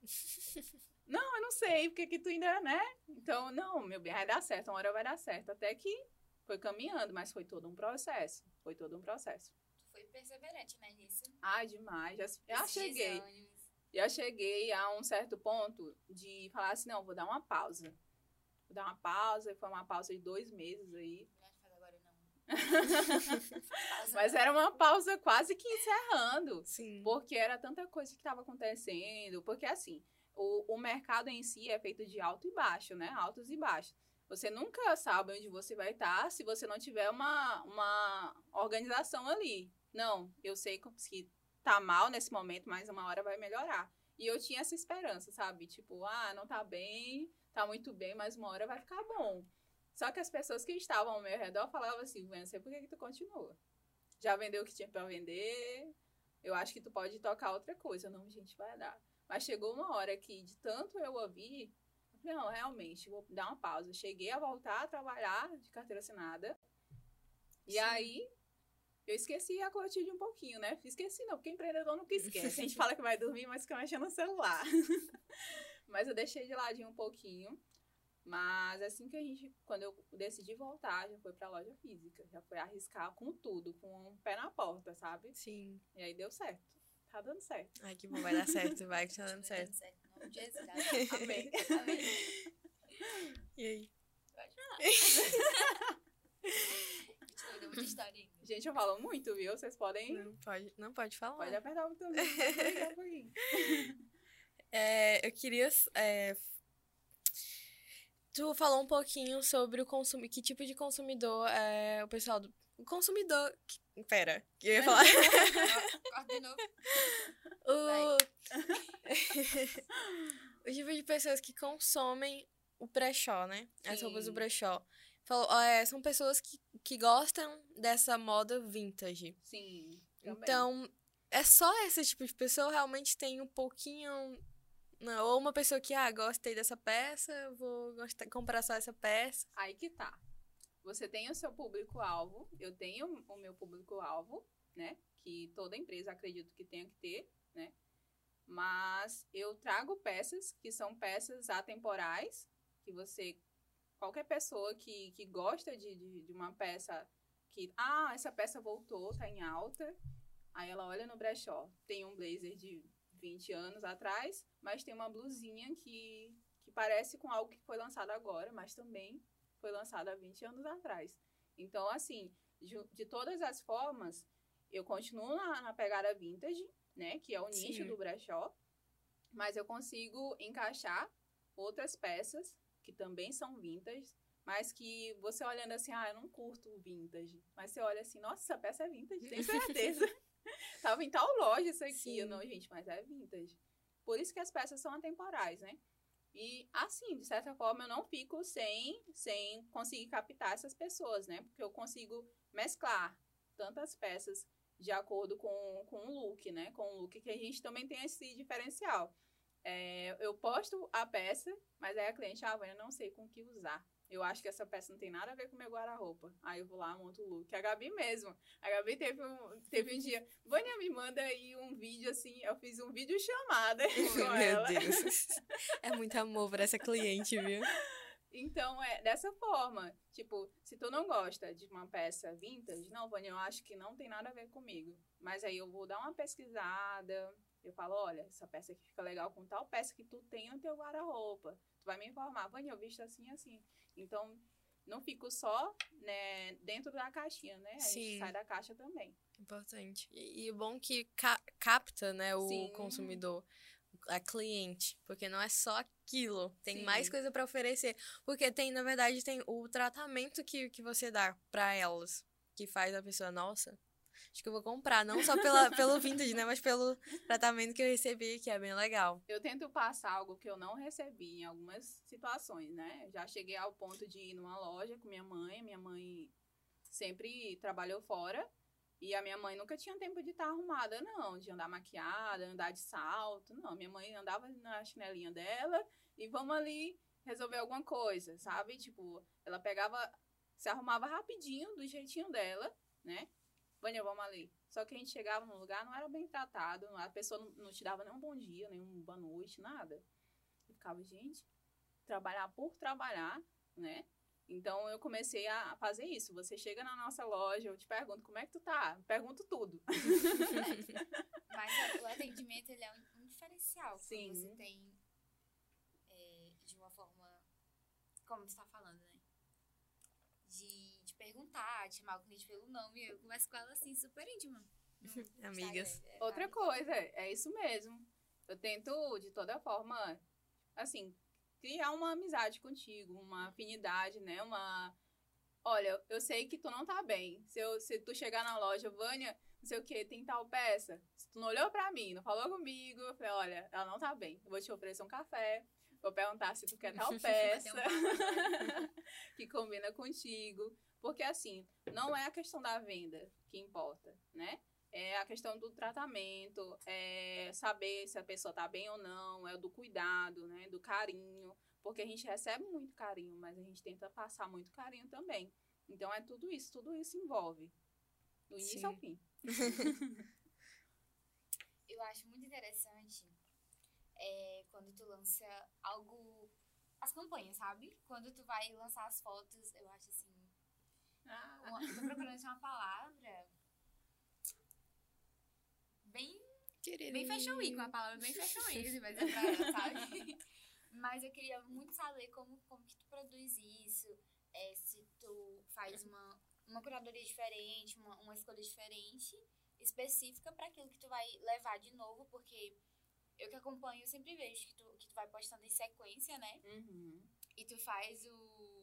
[SPEAKER 3] não, eu não sei, porque que tu ainda, né? Então, não, meu bem, vai dar certo, uma hora vai dar certo. Até que foi caminhando, mas foi todo um processo. Foi todo um processo.
[SPEAKER 2] Tu foi perseverante, né, nisso.
[SPEAKER 3] Ai, demais. Já, já cheguei. Já cheguei a um certo ponto de falar assim, não, vou dar uma pausa. Vou dar uma pausa, e foi uma pausa de dois meses aí.
[SPEAKER 2] Não faz agora, não. Pausa
[SPEAKER 3] Mas era uma pausa quase que encerrando.
[SPEAKER 1] Sim.
[SPEAKER 3] Porque era tanta coisa que estava acontecendo. Porque, assim, o, o mercado em si é feito de alto e baixo, né? Altos e baixos. Você nunca sabe onde você vai estar se você não tiver uma, uma organização ali. Não, eu sei que tá mal nesse momento, mas uma hora vai melhorar. E eu tinha essa esperança, sabe? Tipo, ah, não tá bem, tá muito bem, mas uma hora vai ficar bom. Só que as pessoas que estavam ao meu redor falavam assim, Vânia, por que, que tu continua? Já vendeu o que tinha pra vender, eu acho que tu pode tocar outra coisa. Não, gente, vai dar. Mas chegou uma hora que, de tanto eu ouvir, Eu falei, não, realmente, vou dar uma pausa. Cheguei a voltar a trabalhar de carteira assinada. E
[SPEAKER 1] Sim.
[SPEAKER 3] aí, eu esqueci a Clotilde um pouquinho, né? Esqueci não, porque empreendedor nunca esquece. A gente fala que vai dormir, mas fica mexendo no celular. mas eu deixei de ladinho um pouquinho. Mas assim que a gente, quando eu decidi voltar, já foi pra loja física. Já foi arriscar com tudo, com um pé na porta, sabe?
[SPEAKER 1] Sim.
[SPEAKER 3] E aí deu certo. Tá dando certo.
[SPEAKER 1] Ai, que bom, vai dar certo, vai que tá dando certo.
[SPEAKER 2] Nome de Jesus.
[SPEAKER 3] Amém.
[SPEAKER 2] Amém.
[SPEAKER 1] E aí?
[SPEAKER 2] Pode falar. Deu muita história ainda.
[SPEAKER 3] Gente, eu falo muito, viu? Vocês podem.
[SPEAKER 1] Não pode, não pode falar.
[SPEAKER 3] Pode apertar o botãozinho. um pouquinho.
[SPEAKER 1] É, eu queria. é, tu falou um pouquinho sobre o consumo, que tipo de consumidor é o pessoal do. O consumidor. que- Pera, que eu ia falar.
[SPEAKER 2] Corta de novo.
[SPEAKER 1] o... o tipo de pessoas que consomem o brechó, né? As roupas do brechó. Falou, é, são pessoas que, que gostam dessa moda vintage.
[SPEAKER 3] Sim. também.
[SPEAKER 1] Então, é só esse tipo de pessoa realmente tem um pouquinho. Não, ou uma pessoa que, ah, gostei dessa peça, vou gostar, comprar só essa peça.
[SPEAKER 3] Aí que tá. Você tem o seu público-alvo, eu tenho o meu público-alvo, né? Que toda empresa acredito que tenha que ter, né? Mas eu trago peças que são peças atemporais, que você. Qualquer pessoa que, que gosta de, de, de uma peça que. Ah, essa peça voltou, tá em alta. Aí ela olha no brechó. Tem um blazer de 20 anos atrás, mas tem uma blusinha que, que parece com algo que foi lançado agora, mas também foi lançado há 20 anos atrás. Então, assim, de, de todas as formas, eu continuo na, na pegada vintage, né? Que é o nicho
[SPEAKER 1] Sim.
[SPEAKER 3] do brechó. Mas eu consigo encaixar outras peças que também são vintage, mas que você olhando assim, ah, eu não curto o vintage. Mas você olha assim, nossa, essa peça é vintage, tem certeza. Tava em tal loja isso aqui. Eu,
[SPEAKER 1] Sim.
[SPEAKER 3] não, gente, mas é vintage. Por isso que as peças são atemporais, né? E assim, de certa forma, eu não fico sem, sem conseguir captar essas pessoas, né? Porque eu consigo mesclar tantas peças de acordo com, com o look, né? Com o look que a gente também tem esse diferencial. É, eu posto a peça, mas aí a cliente, ah, Vânia, eu não sei com o que usar. Eu acho que essa peça não tem nada a ver com o meu guarda-roupa. Aí eu vou lá, monto o look. A Gabi mesmo. A Gabi teve um, teve um dia, Vânia, me manda aí um vídeo assim. Eu fiz um vídeo chamada com
[SPEAKER 1] Meu
[SPEAKER 3] ela.
[SPEAKER 1] Deus. É muito amor por essa cliente, viu?
[SPEAKER 3] Então, é dessa forma. Tipo, se tu não gosta de uma peça vintage, não, Vânia, eu acho que não tem nada a ver comigo. Mas aí eu vou dar uma pesquisada. Eu falo, olha, essa peça aqui fica legal com tal peça que tu tem no teu guarda-roupa. Tu vai me informar, Vânia, eu visto assim, assim. Então, não fico só né, dentro da caixinha, né? A
[SPEAKER 1] Sim.
[SPEAKER 3] gente sai da caixa também.
[SPEAKER 1] Importante. E, e o bom que ca- capta, né, o
[SPEAKER 3] Sim.
[SPEAKER 1] consumidor, a cliente, porque não é só aquilo, tem
[SPEAKER 3] Sim.
[SPEAKER 1] mais coisa pra oferecer, porque tem, na verdade, tem o tratamento que, que você dá pra elas, que faz a pessoa, nossa, acho que eu vou comprar, não só pela, pelo vintage, né, mas pelo tratamento que eu recebi, que é bem legal.
[SPEAKER 3] Eu tento passar algo que eu não recebi em algumas situações, né? Já cheguei ao ponto de ir numa loja com minha mãe. Minha mãe sempre trabalhou fora. E a minha mãe nunca tinha tempo de estar arrumada, não. De andar maquiada, andar de salto. Não, minha mãe andava na chinelinha dela e vamos ali resolver alguma coisa, sabe? Tipo, ela pegava, se arrumava rapidinho, do jeitinho dela, né? Vânia, vamos ali. Só que a gente chegava no lugar, não era bem tratado, a pessoa não, não te dava nem um bom dia, nem uma boa noite, nada. Eu ficava, gente, trabalhar por trabalhar, né? Então eu comecei a fazer isso. Você chega na nossa loja, eu te pergunto como é que tu tá? Pergunto tudo.
[SPEAKER 2] Mas o atendimento ele é um, diferencial.
[SPEAKER 3] Sim.
[SPEAKER 2] Você tem é, de uma forma, como você tá falando, perguntar, de chamar o cliente pelo nome. Eu converso com ela assim, super íntima.
[SPEAKER 1] Amigas.
[SPEAKER 2] Instagram. É,
[SPEAKER 3] Outra
[SPEAKER 2] amiga.
[SPEAKER 3] coisa, é isso mesmo. Eu tento, de toda forma, assim, criar uma amizade contigo, uma afinidade, né? Uma. Olha, eu sei que tu não tá bem. Se, eu, se tu chegar na loja, Vânia, não sei o que, tem tal peça. Se tu não olhou pra mim, não falou comigo, eu falei, olha, ela não tá bem. Eu vou te oferecer um café. Vou perguntar se tu quer tal peça
[SPEAKER 2] um papo.
[SPEAKER 3] que combina contigo. Porque, assim, não é a questão da venda que importa, né? é a questão do tratamento, é saber se a pessoa tá bem ou não, é do cuidado, né? Do carinho. Porque a gente recebe muito carinho, mas a gente tenta passar muito carinho também. Então é tudo isso, tudo isso envolve. Do início
[SPEAKER 1] Sim.
[SPEAKER 3] ao fim.
[SPEAKER 2] Eu acho muito interessante é, quando tu lança algo. As campanhas, sabe? Quando tu vai lançar as fotos, eu acho assim. Uma, tô procurando achar uma palavra. Bem Bem fashion week, uma palavra bem fashion week, assim, mas é pra sabe? Mas eu queria muito saber como, como que tu produz isso, é, se tu faz uma, uma curadoria diferente, uma, uma escolha diferente, específica para aquilo que tu vai levar de novo, porque eu que acompanho, eu sempre vejo que tu, que tu vai postando em sequência, né?
[SPEAKER 3] Uhum.
[SPEAKER 2] E tu faz o...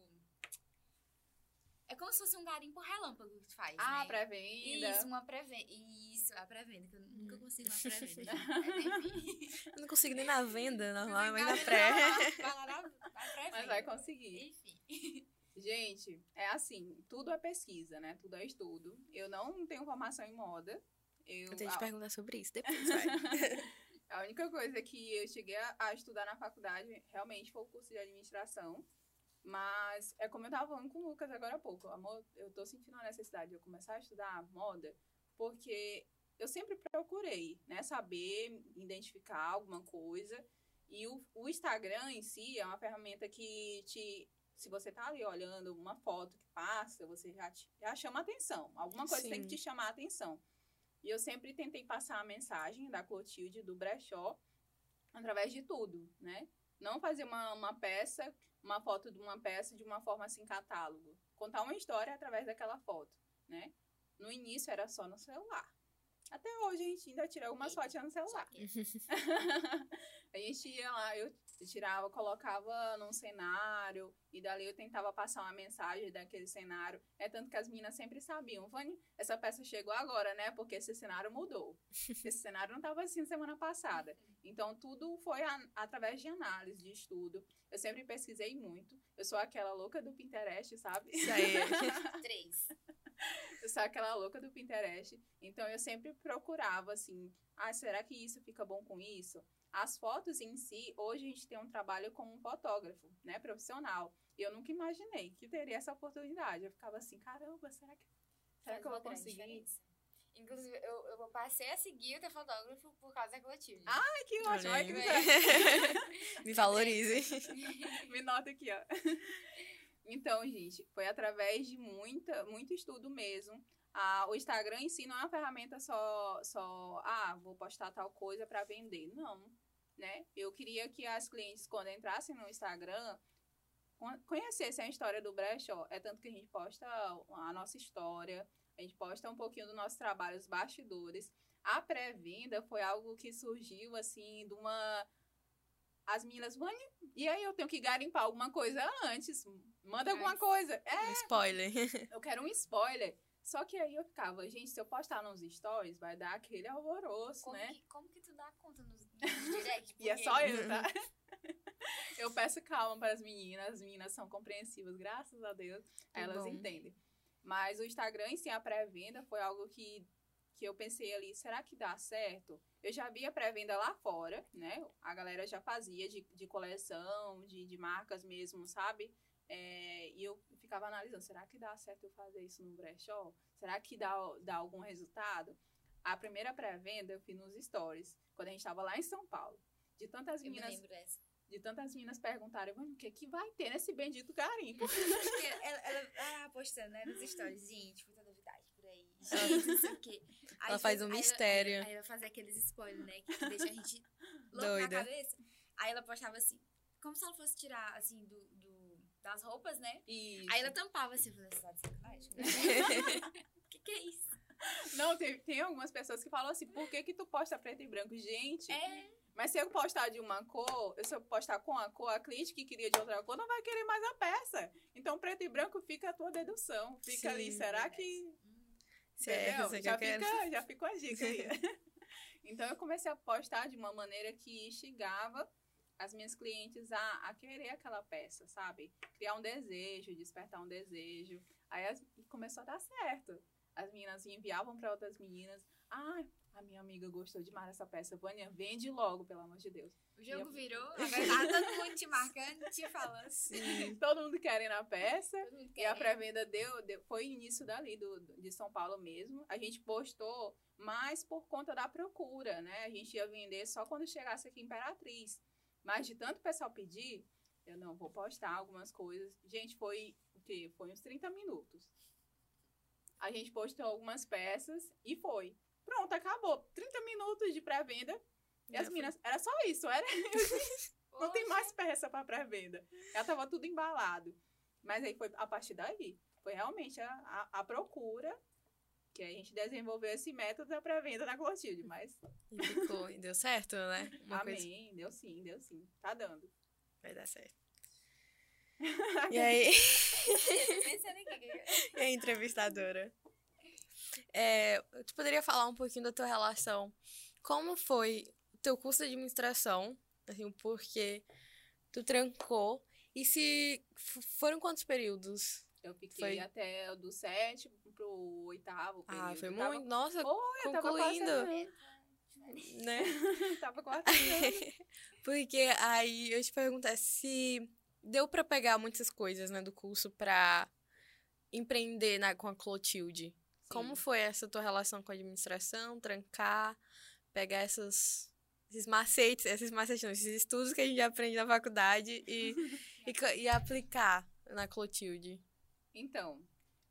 [SPEAKER 2] É se fosse um garimpo relâmpago que tu faz,
[SPEAKER 3] Ah,
[SPEAKER 2] né?
[SPEAKER 3] pré-venda.
[SPEAKER 2] Isso, uma pré-venda. Isso, a pré-venda, que eu nunca consigo uma pré-venda.
[SPEAKER 1] Eu não consigo nem na venda normal, mas
[SPEAKER 2] Vai
[SPEAKER 1] na pré.
[SPEAKER 2] lá, Vai lá na, na pré-venda.
[SPEAKER 3] Mas vai conseguir.
[SPEAKER 2] Enfim.
[SPEAKER 3] Gente, é assim, tudo é pesquisa, né? Tudo é estudo. Eu não tenho formação em moda. Eu,
[SPEAKER 1] Eu tenho que
[SPEAKER 3] a-
[SPEAKER 1] te perguntar sobre isso depois, vai.
[SPEAKER 3] A única coisa que eu cheguei a, a estudar na faculdade realmente foi o curso de administração. Mas é como eu tava falando com o Lucas agora há pouco. Amor, eu tô sentindo a necessidade de eu começar a estudar moda, porque eu sempre procurei, né, saber identificar alguma coisa. E o, o Instagram em si é uma ferramenta que te. Se você tá ali olhando uma foto que passa, você já, te- já chama atenção. Alguma coisa tem que
[SPEAKER 1] Sim.
[SPEAKER 3] te chamar a atenção. E eu sempre tentei passar a mensagem da Clotilde, do brechó, através de tudo, né? Não fazer uma, uma peça, uma foto de uma peça de uma forma assim, catálogo. Contar uma história através daquela foto, né? No início era só no celular. Até hoje a gente ainda tira algumas fotinhas no celular.
[SPEAKER 2] que-
[SPEAKER 3] a gente ia lá, eu tirava, colocava num cenário, e dali eu tentava passar uma mensagem daquele cenário. É tanto que as meninas sempre sabiam, Vani, essa peça chegou agora, né? Porque esse cenário mudou. Esse cenário não estava assim semana passada. Então, tudo foi a- através de análise, de estudo. Eu sempre pesquisei muito. Eu sou aquela louca do Pinterest, sabe?
[SPEAKER 1] Isso aí.
[SPEAKER 2] Três.
[SPEAKER 3] Eu sou aquela louca do Pinterest. Então eu sempre procurava assim, ah, será que isso fica bom com isso? As fotos em si, hoje a gente tem um trabalho com um fotógrafo, né, profissional. E eu nunca imaginei que teria essa oportunidade. Eu ficava assim, caramba, será que, será
[SPEAKER 2] Faz
[SPEAKER 3] que eu vou conseguir?
[SPEAKER 2] diferença. Inclusive, eu, eu passei a seguir o teu fotógrafo por causa da Clotilde.
[SPEAKER 3] Ah, Ai, que ótimo. Ai, que.
[SPEAKER 1] Me valorize.
[SPEAKER 3] Me nota aqui, ó. Então, gente, foi através de muita, muito estudo mesmo. Ah, o Instagram em si não é uma ferramenta só, só ah, vou postar tal coisa para vender. Não, né? Eu queria que as clientes, quando entrassem no Instagram, con- conhecessem a história do brechó. É tanto que a gente posta a nossa história, a gente posta um pouquinho do nosso trabalho, os bastidores. A pré-venda foi algo que surgiu, assim, de uma... As meninas, Vânia, e aí eu tenho que garimpar alguma coisa antes. Manda alguma
[SPEAKER 2] Antes.
[SPEAKER 3] coisa. É,
[SPEAKER 1] Um spoiler.
[SPEAKER 3] eu quero um spoiler. Só que aí eu ficava, gente, se eu postar nos stories, vai dar aquele alvoroço,
[SPEAKER 2] Como,
[SPEAKER 3] né?
[SPEAKER 2] que, como que tu dá conta nos, nos direct?
[SPEAKER 3] E é só eu, tá? eu peço calma para as meninas, as meninas são compreensivas, graças a Deus,
[SPEAKER 1] Que
[SPEAKER 3] elas
[SPEAKER 1] bom.
[SPEAKER 3] entendem. Mas o Instagram em si, a pré-venda, foi algo que, que eu pensei ali, será que dá certo? Eu já vi a pré-venda lá fora, né? A galera já fazia de, de coleção, de, de marcas mesmo, sabe? É, e eu ficava analisando, será que dá certo eu fazer isso no brechó? Será que dá, dá algum resultado? A primeira pré-venda eu fiz nos stories, quando a gente estava lá em São Paulo. De tantas
[SPEAKER 2] Eu me
[SPEAKER 3] meninas de tantas meninas perguntarem, "Mano, o que, que vai ter nesse bendito garimpo?
[SPEAKER 2] Porque ela, ela ah, postando, né, nos stories, gente, muita novidade por aí. Gente, não sei o quê. Aí
[SPEAKER 1] Ela faz um
[SPEAKER 2] aí ela-
[SPEAKER 1] mistério.
[SPEAKER 2] Aí, aí ela fazia aqueles spoilers, né, que deixa a gente louca na cabeça. Aí ela postava assim, como se ela fosse tirar, assim, do, do- das roupas, né?
[SPEAKER 3] E
[SPEAKER 2] Aí ela tampava assim, você tá de sacanagem? O que que é isso?
[SPEAKER 3] não tem, tem algumas pessoas que falam assim, por que que tu posta preto e branco, gente?
[SPEAKER 2] É,
[SPEAKER 3] Mas se eu postar de uma cor, se eu postar com a cor, a cliente que queria de outra cor não vai querer mais a peça. Então preto e branco fica a tua dedução, fica ali,
[SPEAKER 1] Sim,
[SPEAKER 3] será
[SPEAKER 2] verdade.
[SPEAKER 3] que
[SPEAKER 1] É
[SPEAKER 3] Entendeu?
[SPEAKER 1] que
[SPEAKER 3] já,
[SPEAKER 1] eu quero.
[SPEAKER 3] fica, já ficou a dica aí. então eu comecei a postar de uma maneira que instigava as minhas clientes a, a querer aquela peça, sabe? Criar um desejo, despertar um desejo. Aí as- começou a dar certo. As meninas enviavam para outras meninas. Ah, a minha amiga gostou demais dessa peça. Vânia, vende logo, pelo amor de Deus.
[SPEAKER 2] O jogo virou, agora tá todo mundo te marcando, te falando.
[SPEAKER 3] Sim. todo mundo querendo a peça.
[SPEAKER 2] Todo mundo
[SPEAKER 3] E a
[SPEAKER 2] querendo.
[SPEAKER 3] pré-venda deu, deu- foi início dali, do, de São Paulo mesmo. A gente postou mais por conta da procura, né? A gente ia vender só quando chegasse aqui Imperatriz. Mas de tanto o pessoal pedir, eu não vou postar algumas coisas. Gente, foi o quê? Foi uns 30 minutos. A gente postou algumas peças e foi. Pronto, acabou. 30 minutos de pré-venda. E as
[SPEAKER 1] Já
[SPEAKER 3] meninas, era só isso, era não tem mais peça para pré-venda. Já tava tudo embalado. Mas aí foi a partir daí. Foi realmente a, a, a procura que a gente desenvolveu esse método da pré-venda na Clotilde. Mas
[SPEAKER 1] E ficou, e deu certo, né? Uma coisa
[SPEAKER 3] amém, deu sim, deu sim. Tá dando.
[SPEAKER 1] vai dar certo. E aí, e a entrevistadora? É, tu poderia falar um pouquinho da tua relação? Como foi o teu curso de administração? Assim, o porquê tu trancou? E se foram quantos períodos?
[SPEAKER 3] Eu fiquei
[SPEAKER 1] Foi-
[SPEAKER 3] até do sétimo pro oitavo.
[SPEAKER 1] Ah,
[SPEAKER 3] período.
[SPEAKER 1] foi
[SPEAKER 3] Eu tava-
[SPEAKER 1] muito. Nossa,
[SPEAKER 3] Foi, eu tava
[SPEAKER 1] concluindo. né?
[SPEAKER 3] tava quase.
[SPEAKER 1] Porque aí eu te perguntar se deu pra pegar muitas coisas, né, do curso pra empreender na, com a Clotilde. Como foi essa tua relação com a administração, trancar, pegar essas, esses macetes, esses macetes não, esses estudos que a gente aprende na faculdade e, e, e aplicar na Clotilde?
[SPEAKER 3] Então,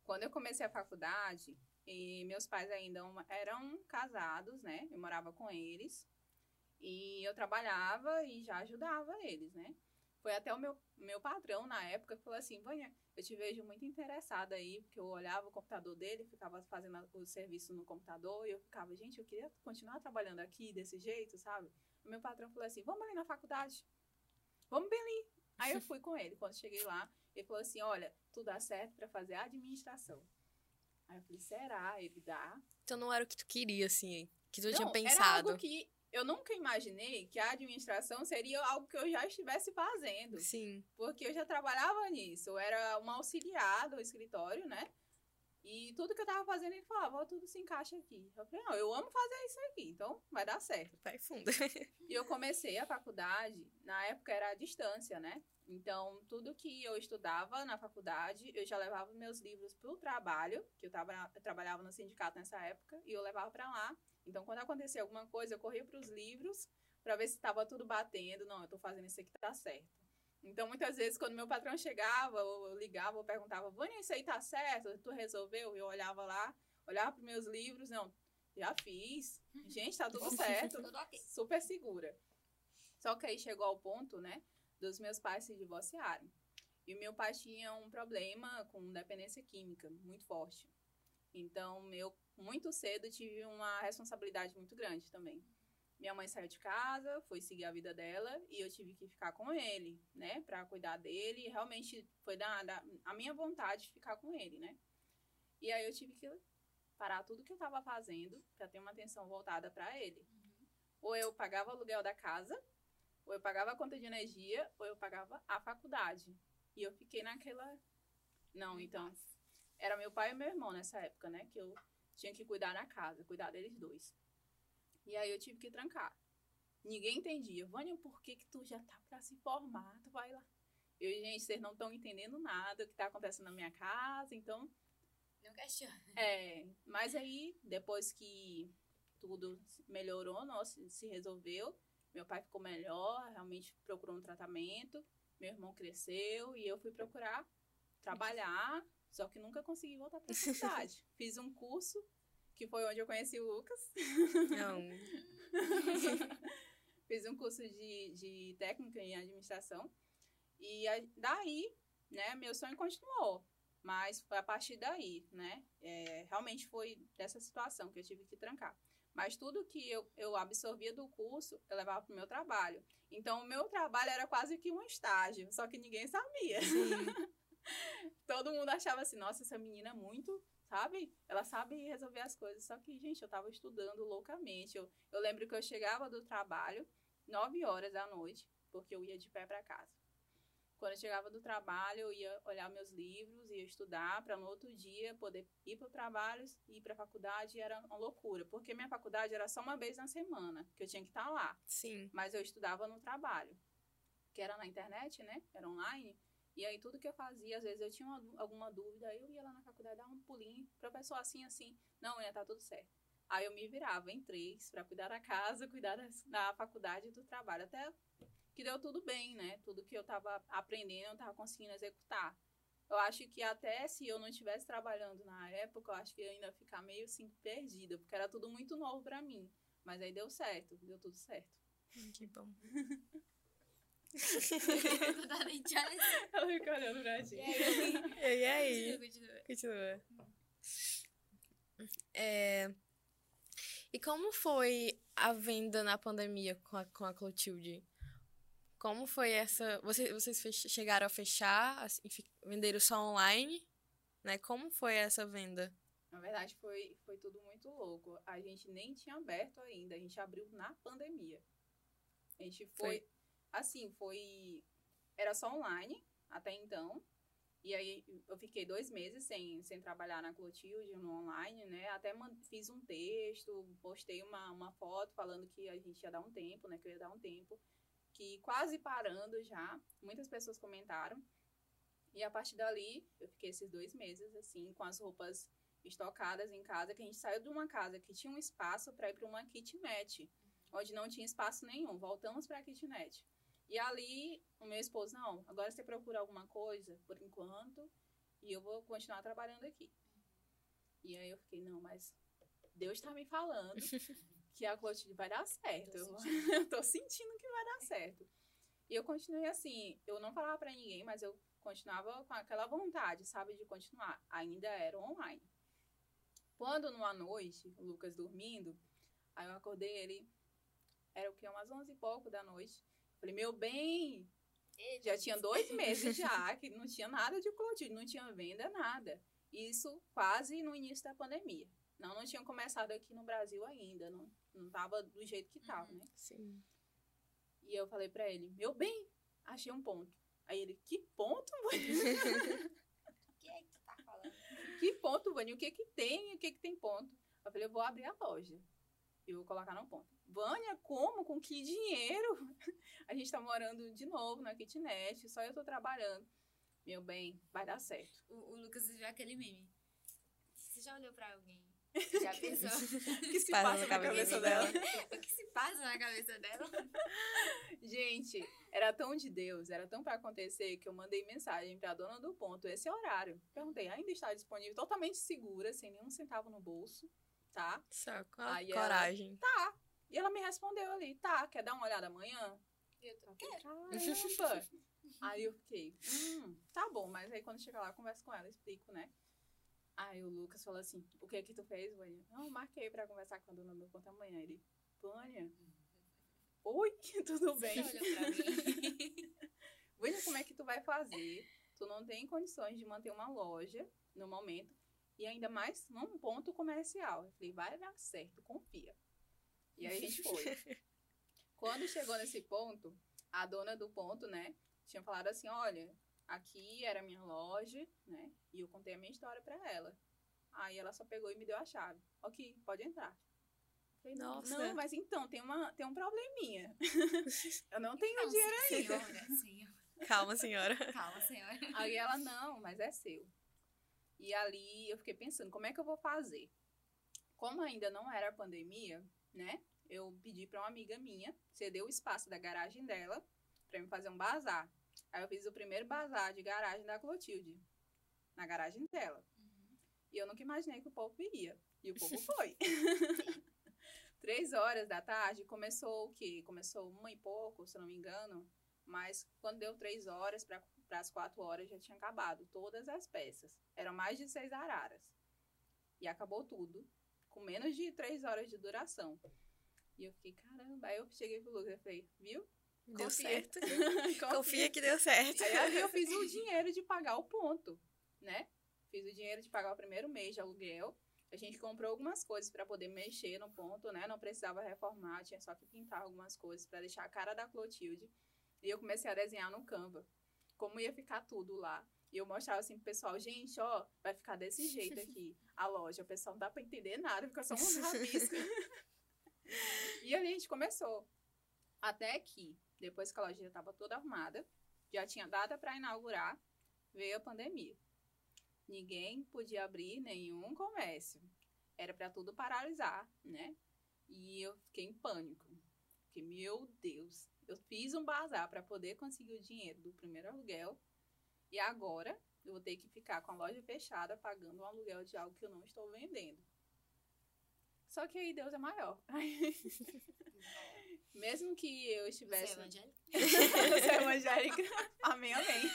[SPEAKER 3] quando eu comecei a faculdade, e meus pais ainda eram casados, né? Eu morava com eles. E eu trabalhava e já ajudava eles, né? Foi até o meu, meu patrão, na época, que falou assim, Vânia, eu te vejo muito interessada aí, porque eu olhava o computador dele, ficava fazendo o serviço no computador, e eu ficava, gente, eu queria continuar trabalhando aqui desse jeito, sabe? O meu patrão falou assim, vamos ali na faculdade. Vamos bem ali. Aí eu fui com ele. Quando cheguei lá, ele falou assim, olha, tu dá certo pra fazer administração. Aí eu falei, será? Ele dá.
[SPEAKER 1] Então não era o que tu queria, assim, que tu tinha
[SPEAKER 3] Não,
[SPEAKER 1] pensado.
[SPEAKER 3] Era algo que eu nunca imaginei que a administração seria algo que eu já estivesse fazendo.
[SPEAKER 1] Sim.
[SPEAKER 3] Porque eu já trabalhava nisso. Eu era uma auxiliar do escritório, né? E tudo que eu tava fazendo, ele falava, ó, tudo se encaixa aqui. Eu falei, não, eu amo fazer isso aqui, então vai dar certo.
[SPEAKER 1] Vai fundo.
[SPEAKER 3] E eu comecei a faculdade, na época era à distância, né? Então, tudo que eu estudava na faculdade, eu já levava meus livros para o trabalho, que eu, tava, eu trabalhava no sindicato nessa época, e eu levava para lá. Então, quando acontecia alguma coisa, eu corria para os livros para ver se estava tudo batendo. Não, eu estou fazendo isso aqui, tá certo. Então, muitas vezes, quando meu patrão chegava, eu ligava, eu perguntava, Vânia, isso aí tá certo? Tu resolveu? Eu olhava lá, olhava para meus livros, não, já fiz. Gente, tá tudo certo
[SPEAKER 2] Tudo
[SPEAKER 3] super segura. Só que aí chegou ao ponto, né, dos meus pais se divorciarem. E o meu pai tinha um problema com dependência química muito forte. Então, eu muito cedo tive uma responsabilidade muito grande também. Minha mãe saiu de casa, foi seguir a vida dela e eu tive que ficar com ele, né, para cuidar dele. E realmente foi da, da- a minha vontade de ficar com ele, né? E aí eu tive que parar tudo que eu estava fazendo para ter uma atenção voltada para ele ou eu pagava o aluguel da casa, ou eu pagava a conta de energia, ou eu pagava a faculdade. E eu fiquei naquela. Não, então. Era meu pai e meu irmão nessa época, né? Que eu tinha que cuidar na casa, cuidar deles dois. E aí eu tive que trancar. Ninguém entendia. Vânia, por que, que tu já tá pra se formar? Tu vai lá. Eu, gente, vocês não estão entendendo nada o que tá acontecendo na minha casa, então
[SPEAKER 2] Não questiona.
[SPEAKER 3] é, mas aí, depois que tudo melhorou, nossa, se resolveu, meu pai ficou melhor, realmente procurou um tratamento, meu irmão cresceu e eu fui procurar trabalhar, só que nunca consegui voltar para a faculdade. Fiz um curso, que foi onde eu conheci o Lucas.
[SPEAKER 1] Não.
[SPEAKER 3] Fiz um curso de, de técnica em administração. E daí, né, meu sonho continuou. Mas foi a partir daí, né? é, realmente foi dessa situação que eu tive que trancar. Mas tudo que eu, eu absorvia do curso, eu levava para o meu trabalho. Então, o meu trabalho era quase que um estágio, só que ninguém sabia. Todo mundo achava assim, nossa, essa menina é muito, sabe? Ela sabe resolver as coisas. Só que, gente, eu tava estudando loucamente. Eu, eu lembro que eu chegava do trabalho, 9 horas da noite, porque eu ia de pé para casa. Quando eu chegava do trabalho, eu ia olhar meus livros, ia estudar para no outro dia poder ir para o trabalho, ir para a faculdade, e era uma loucura, porque minha faculdade era só uma vez na semana, que eu tinha que estar lá.
[SPEAKER 1] Sim.
[SPEAKER 3] Mas eu estudava no trabalho, que era na internet, né? Era online. E aí tudo que eu fazia, às vezes eu tinha uma, alguma dúvida, eu ia lá na faculdade dar um pulinho, professor assim, assim, não, ia tá tudo certo. Aí eu me virava em três para cuidar da casa, cuidar da, da faculdade e do trabalho, até que deu tudo bem, né? Tudo que eu estava aprendendo, eu estava conseguindo executar. Eu acho que até se eu não estivesse trabalhando na época, eu acho que eu ainda ia ficar meio assim perdida, porque era tudo muito novo para mim. Mas aí deu certo, deu tudo certo.
[SPEAKER 1] Que bom.
[SPEAKER 3] Ela fica olhando pra gente.
[SPEAKER 1] E aí?
[SPEAKER 2] Continua, continua.
[SPEAKER 1] Continua. É... E como foi a venda na pandemia com a, com a Clotilde? Como foi essa. Vocês, vocês chegaram a fechar, assim, venderam só online? Né? Como foi essa venda?
[SPEAKER 3] Na verdade, foi, foi tudo muito louco. A gente nem tinha aberto ainda, a gente abriu na pandemia. A gente foi,
[SPEAKER 1] Foi.
[SPEAKER 3] Assim, foi. Era só online até então. E aí eu fiquei dois meses sem, sem trabalhar na Clotilde no online, né? Até fiz um texto, postei uma, uma foto falando que a gente ia dar um tempo, né? Que eu ia dar um tempo. Que quase parando já. Muitas pessoas comentaram. E a partir dali, eu fiquei esses dois meses, assim, com as roupas estocadas em casa, que a gente saiu de uma casa que tinha um espaço para ir para uma kitnet, onde não tinha espaço nenhum. Voltamos para a kitnet. E ali, o meu esposo, não, agora você procura alguma coisa por enquanto e eu vou continuar trabalhando aqui. E aí eu fiquei, não, mas Deus está me falando que a Clotilde vai dar certo. Eu, eu tô sentindo que vai dar certo. E eu continuei assim, eu não falava para ninguém, mas eu continuava com aquela vontade, sabe, de continuar. Ainda era online. Quando numa noite, o Lucas dormindo, aí eu acordei ele, era o que, umas onze e pouco da noite. Falei, meu bem, já tinha dois meses já, que não tinha nada de Clotilde, não tinha venda, nada. Isso quase no início da pandemia. Não, não tinha começado aqui no Brasil ainda, não, não tava do jeito que tava, né?
[SPEAKER 1] Sim.
[SPEAKER 3] E eu falei pra ele, meu bem, achei um ponto. Aí ele, que ponto,
[SPEAKER 2] O que é que tu tá falando?
[SPEAKER 3] Que ponto, Vânia? O que que tem? O que que tem ponto? Eu falei, eu vou abrir a loja. E vou colocar no ponto. Vânia, como? Com que dinheiro? A gente tá morando de novo na kitnet, só eu tô trabalhando. Meu bem, vai dar certo.
[SPEAKER 2] O, o Lucas viu aquele meme. Você já olhou pra alguém? Já pensou?
[SPEAKER 3] O que se
[SPEAKER 1] Passa
[SPEAKER 3] passa
[SPEAKER 1] na
[SPEAKER 3] na
[SPEAKER 1] cabeça
[SPEAKER 3] cabeça dela?
[SPEAKER 2] o que se passa na cabeça dela?
[SPEAKER 3] Gente, era tão de Deus, era tão pra acontecer que eu mandei mensagem pra dona do ponto esse horário. Perguntei, ainda está disponível, totalmente segura, sem nenhum centavo no bolso, tá?
[SPEAKER 1] A
[SPEAKER 3] Aí ela-
[SPEAKER 1] coragem.
[SPEAKER 3] E ela me respondeu ali, tá, quer dar uma olhada amanhã?
[SPEAKER 2] Eu tô...
[SPEAKER 3] Eu falei, Caramba! aí eu fiquei, hum, tá bom, mas aí quando chegar lá, eu converso com ela, explico, né? Aí o Lucas falou assim, o que que tu fez, Vânia? Não, eu marquei pra conversar com a dona do ponto amanhã. Ele, Vânia? Oi, tudo bem?
[SPEAKER 2] Você olhou pra mim.
[SPEAKER 3] Vânia, como é que tu vai fazer? Tu não tem condições de manter uma loja no momento e ainda mais num ponto comercial. Eu falei, vai dar certo, confia. E aí a gente foi. Quando chegou nesse ponto, a dona do ponto, né, tinha falado assim, olha, aqui era a minha loja, né, e eu contei a minha história pra ela. Aí ela só pegou e me deu a chave. Ok, pode entrar. Eu Falei, não,
[SPEAKER 1] Nossa.
[SPEAKER 3] não, mas então, tem, uma, tem um probleminha. eu não tenho dinheiro
[SPEAKER 2] senhora, senhora.
[SPEAKER 1] Calma, senhora.
[SPEAKER 2] Calma, senhora.
[SPEAKER 3] Aí ela, não, mas é seu. E ali eu fiquei pensando, como é que eu vou fazer? Como ainda não era a pandemia, né? Eu pedi para uma amiga minha ceder o espaço da garagem dela para me fazer um bazar. Aí eu fiz o primeiro bazar de garagem da Clotilde, na garagem dela. E eu nunca imaginei que o povo iria. E o povo foi. Três horas da tarde começou o quê? Começou uma e pouco, se eu não me engano. Mas quando deu três horas para as quatro horas já tinha acabado todas as peças. Eram mais de seis araras. E acabou tudo, com menos de três horas de duração. E eu fiquei, caramba. Aí eu cheguei pro Lucas e falei, viu?
[SPEAKER 1] Deu
[SPEAKER 3] Confia.
[SPEAKER 1] certo.
[SPEAKER 3] Confia.
[SPEAKER 1] Confia que deu certo.
[SPEAKER 3] Aí eu fiz o dinheiro de pagar o ponto, né? Fiz o dinheiro de pagar o primeiro mês de aluguel. A gente comprou algumas coisas para poder mexer no ponto, né? Não precisava reformar, tinha só que pintar algumas coisas para deixar a cara da Clotilde. E eu comecei a desenhar no Canva. Como ia ficar tudo lá. E eu mostrava assim pro pessoal, gente, ó, vai ficar desse jeito aqui a loja. O pessoal não dá pra entender nada, fica só um rabisco. e a gente começou. Até que, depois que a loja já estava toda arrumada, já tinha data para inaugurar, veio a pandemia. Ninguém podia abrir nenhum comércio. Era para tudo paralisar, né? E eu fiquei em pânico. Fiquei, meu Deus, eu fiz um bazar para poder conseguir o dinheiro do primeiro aluguel e agora eu vou ter que ficar com a loja fechada pagando um aluguel de algo que eu não estou vendendo. Só que aí Deus é maior. Mesmo que eu estivesse.
[SPEAKER 2] Você é evangélica?
[SPEAKER 3] Você é evangélica. amém, amém.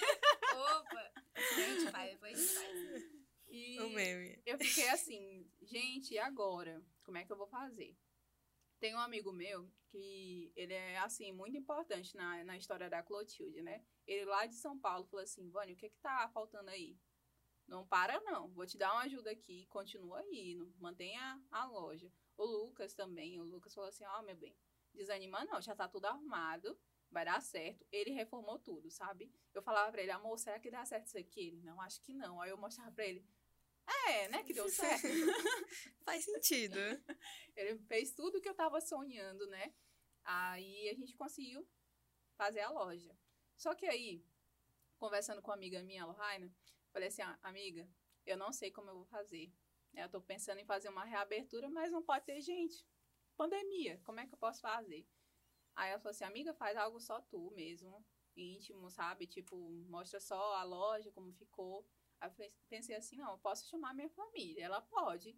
[SPEAKER 2] Opa! Gente, vai, depois faz.
[SPEAKER 3] E
[SPEAKER 1] O meme.
[SPEAKER 3] eu fiquei assim, gente, e agora? Como é que eu vou fazer? Tem um amigo meu que ele é, assim, muito importante na, na história da Clotilde, né? Ele lá de São Paulo falou assim, Vânia, o que que tá faltando aí? Não para não, vou te dar uma ajuda aqui, continua aí, não- mantenha a loja. O Lucas também, o Lucas falou assim, ó, meu bem, desanima não, já tá tudo arrumado, vai dar certo. Ele reformou tudo, sabe? Eu falava pra ele, amor, será que dá certo isso aqui? Ele, não, acho que não. Aí eu mostrava pra ele, é, né, que deu certo.
[SPEAKER 1] Faz sentido.
[SPEAKER 3] Ele fez tudo que eu tava sonhando, né? Aí a gente conseguiu fazer a loja. Só que aí, conversando com uma amiga minha, a Lohaina, falei assim, ah, amiga, eu não sei como eu vou fazer. né? Eu tô pensando em fazer uma reabertura, mas não pode ter gente. Pandemia, como é que eu posso fazer? Aí ela falou assim, amiga, faz algo só tu mesmo, íntimo, sabe? Tipo, mostra só a loja, como ficou. Aí eu pensei assim, não, eu posso chamar minha família. Ela pode.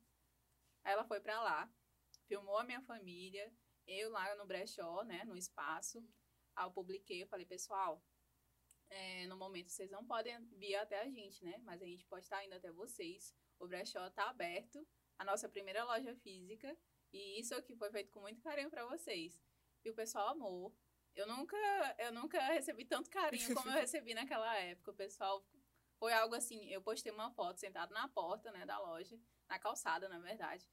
[SPEAKER 3] Aí ela foi pra lá, filmou a minha família, eu lá no brechó, né, no espaço. Aí eu publiquei, eu falei, pessoal, é, no momento vocês não podem vir até a gente, né, mas a gente pode estar indo até vocês. O brechó tá aberto, a nossa primeira loja física, e isso aqui foi feito com muito carinho pra vocês. E o pessoal amou. Eu nunca, eu nunca recebi tanto carinho como eu recebi naquela época. O pessoal foi algo assim, eu postei uma foto sentado na porta, né, da loja, na calçada, na verdade.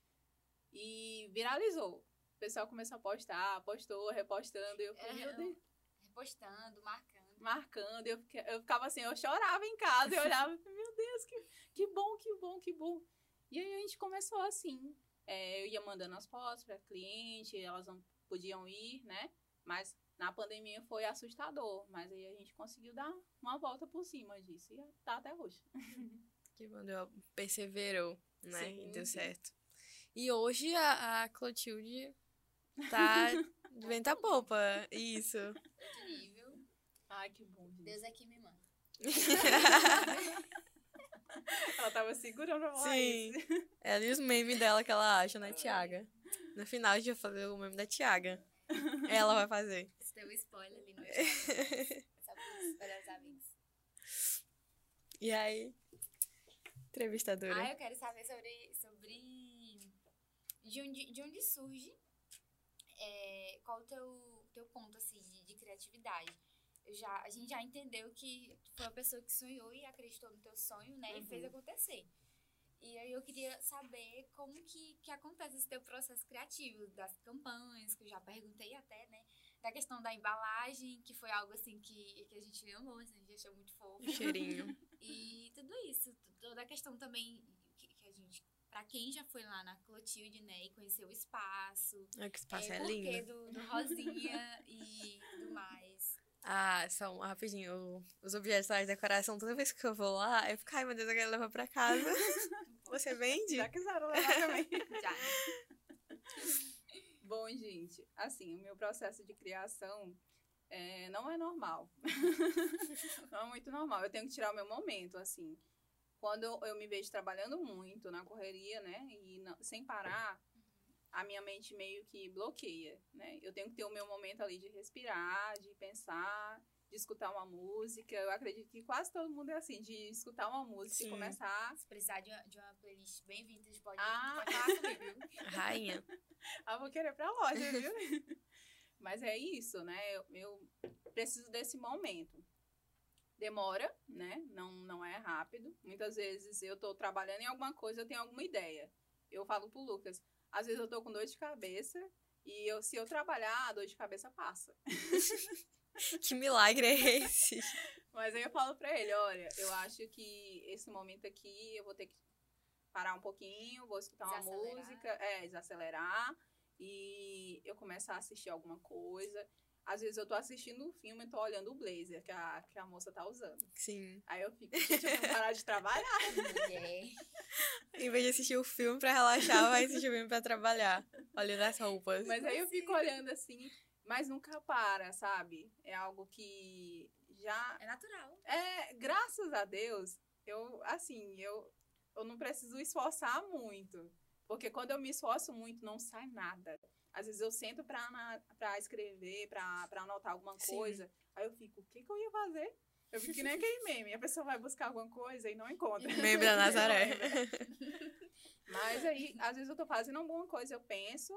[SPEAKER 3] E viralizou. O pessoal começou a postar, postou, repostando, e eu falei,
[SPEAKER 2] É,
[SPEAKER 3] meu Deus,
[SPEAKER 2] Repostando, marcando.
[SPEAKER 3] marcando, eu, eu ficava assim, eu chorava em casa, eu olhava, e falei, meu Deus, que, que bom, que bom, que bom. E aí a gente começou assim, é, eu ia mandando as fotos para cliente, elas não podiam ir, né? Mas na pandemia foi assustador, mas aí a gente conseguiu dar uma volta por cima disso e tá até hoje.
[SPEAKER 1] Que bom, deu, perseverou, né?
[SPEAKER 3] Sim,
[SPEAKER 1] e deu
[SPEAKER 3] sim.
[SPEAKER 1] certo. E hoje a, a Clotilde tá de vento a popa. Isso.
[SPEAKER 2] Outro nível.
[SPEAKER 3] Ai, que bom, gente.
[SPEAKER 2] Deus aqui me manda.
[SPEAKER 3] Ela tava segurando a voz.
[SPEAKER 1] Sim. Ela e os memes dela que ela acha, né, Tiaga? No final a gente vai fazer o meme da Tiaga. Ela vai fazer.
[SPEAKER 2] Você deu um spoiler ali no Instagram. Só melhores amigos.
[SPEAKER 1] E aí? Entrevistadora.
[SPEAKER 2] Ah, eu quero saber sobre de, onde, de onde surge, é, qual o teu, teu ponto, assim, de, de criatividade. Eu já, a gente já entendeu que tu foi uma pessoa que sonhou e acreditou no teu sonho, né, e fez
[SPEAKER 3] Uhum.
[SPEAKER 2] acontecer. E aí eu queria saber como que, que acontece esse teu processo criativo, das campanhas, que eu já perguntei até, né, da questão da embalagem, que foi algo, assim, que, que a gente amou, assim, a gente achou muito fofo.
[SPEAKER 1] Cheirinho.
[SPEAKER 2] E tudo isso, toda a questão também pra quem já foi lá na Clotilde, né, e conheceu o espaço,
[SPEAKER 1] Olha que espaço é,
[SPEAKER 2] é,
[SPEAKER 1] lindo.
[SPEAKER 2] do, do Rosinha e tudo mais.
[SPEAKER 1] Ah, são, rapidinho, o- os objetos lá de decoração, toda vez que eu vou lá, eu fico, ai meu Deus, eu quero levar pra casa. Você vende?
[SPEAKER 3] Já quiseram levar também.
[SPEAKER 2] Já?
[SPEAKER 3] Bom, gente, assim, o meu processo de criação é, não é normal. não é muito normal. Eu tenho que tirar o meu momento, assim. Quando eu, eu me vejo trabalhando muito na correria, né, e não- sem parar, a minha mente meio que bloqueia, né? Eu tenho que ter o meu momento ali de respirar, de pensar, de escutar uma música. Eu acredito que quase todo mundo é assim, de escutar uma música
[SPEAKER 1] Sim.
[SPEAKER 3] e começar
[SPEAKER 2] Se precisar de uma, de uma playlist bem vintage, pode,
[SPEAKER 3] Ah.
[SPEAKER 2] pode falar comigo, viu?
[SPEAKER 1] Rainha.
[SPEAKER 3] Ah, vou querer pra loja, viu? Mas é isso, né? Eu, eu preciso desse momento. Demora, né? Não, não é rápido. Muitas vezes eu tô trabalhando em alguma coisa, eu tenho alguma ideia. Eu falo pro Lucas, às vezes eu tô com dor de cabeça e eu, se eu trabalhar, a dor de cabeça passa.
[SPEAKER 1] Que milagre é esse?
[SPEAKER 3] Mas aí eu falo pra ele, olha, eu acho que esse momento aqui eu vou ter que parar um pouquinho, vou escutar uma música, é, desacelerar, e eu começar a assistir alguma coisa. Às vezes eu tô assistindo um filme e tô olhando o blazer que a, que a moça tá usando.
[SPEAKER 1] Sim.
[SPEAKER 3] Aí eu fico, gente, eu tenho que parar de trabalhar.
[SPEAKER 2] Mulher.
[SPEAKER 1] Em vez de assistir o filme pra relaxar, vai assistir o filme pra trabalhar. Olhando as roupas.
[SPEAKER 3] Mas aí eu fico olhando assim, mas nunca para, sabe? É algo que já
[SPEAKER 2] É natural.
[SPEAKER 3] É, graças a Deus, eu, assim, eu, eu não preciso esforçar muito. Porque quando eu me esforço muito, não sai nada. Às vezes eu sento pra escrever, pra, pra anotar alguma
[SPEAKER 1] Sim.
[SPEAKER 3] coisa. Aí eu fico, o que, que eu ia fazer? Eu fico que nem aquele meme. A pessoa vai buscar alguma coisa e não encontra.
[SPEAKER 1] Meme da Nazaré.
[SPEAKER 3] Mas aí, às vezes eu tô fazendo alguma coisa, eu penso,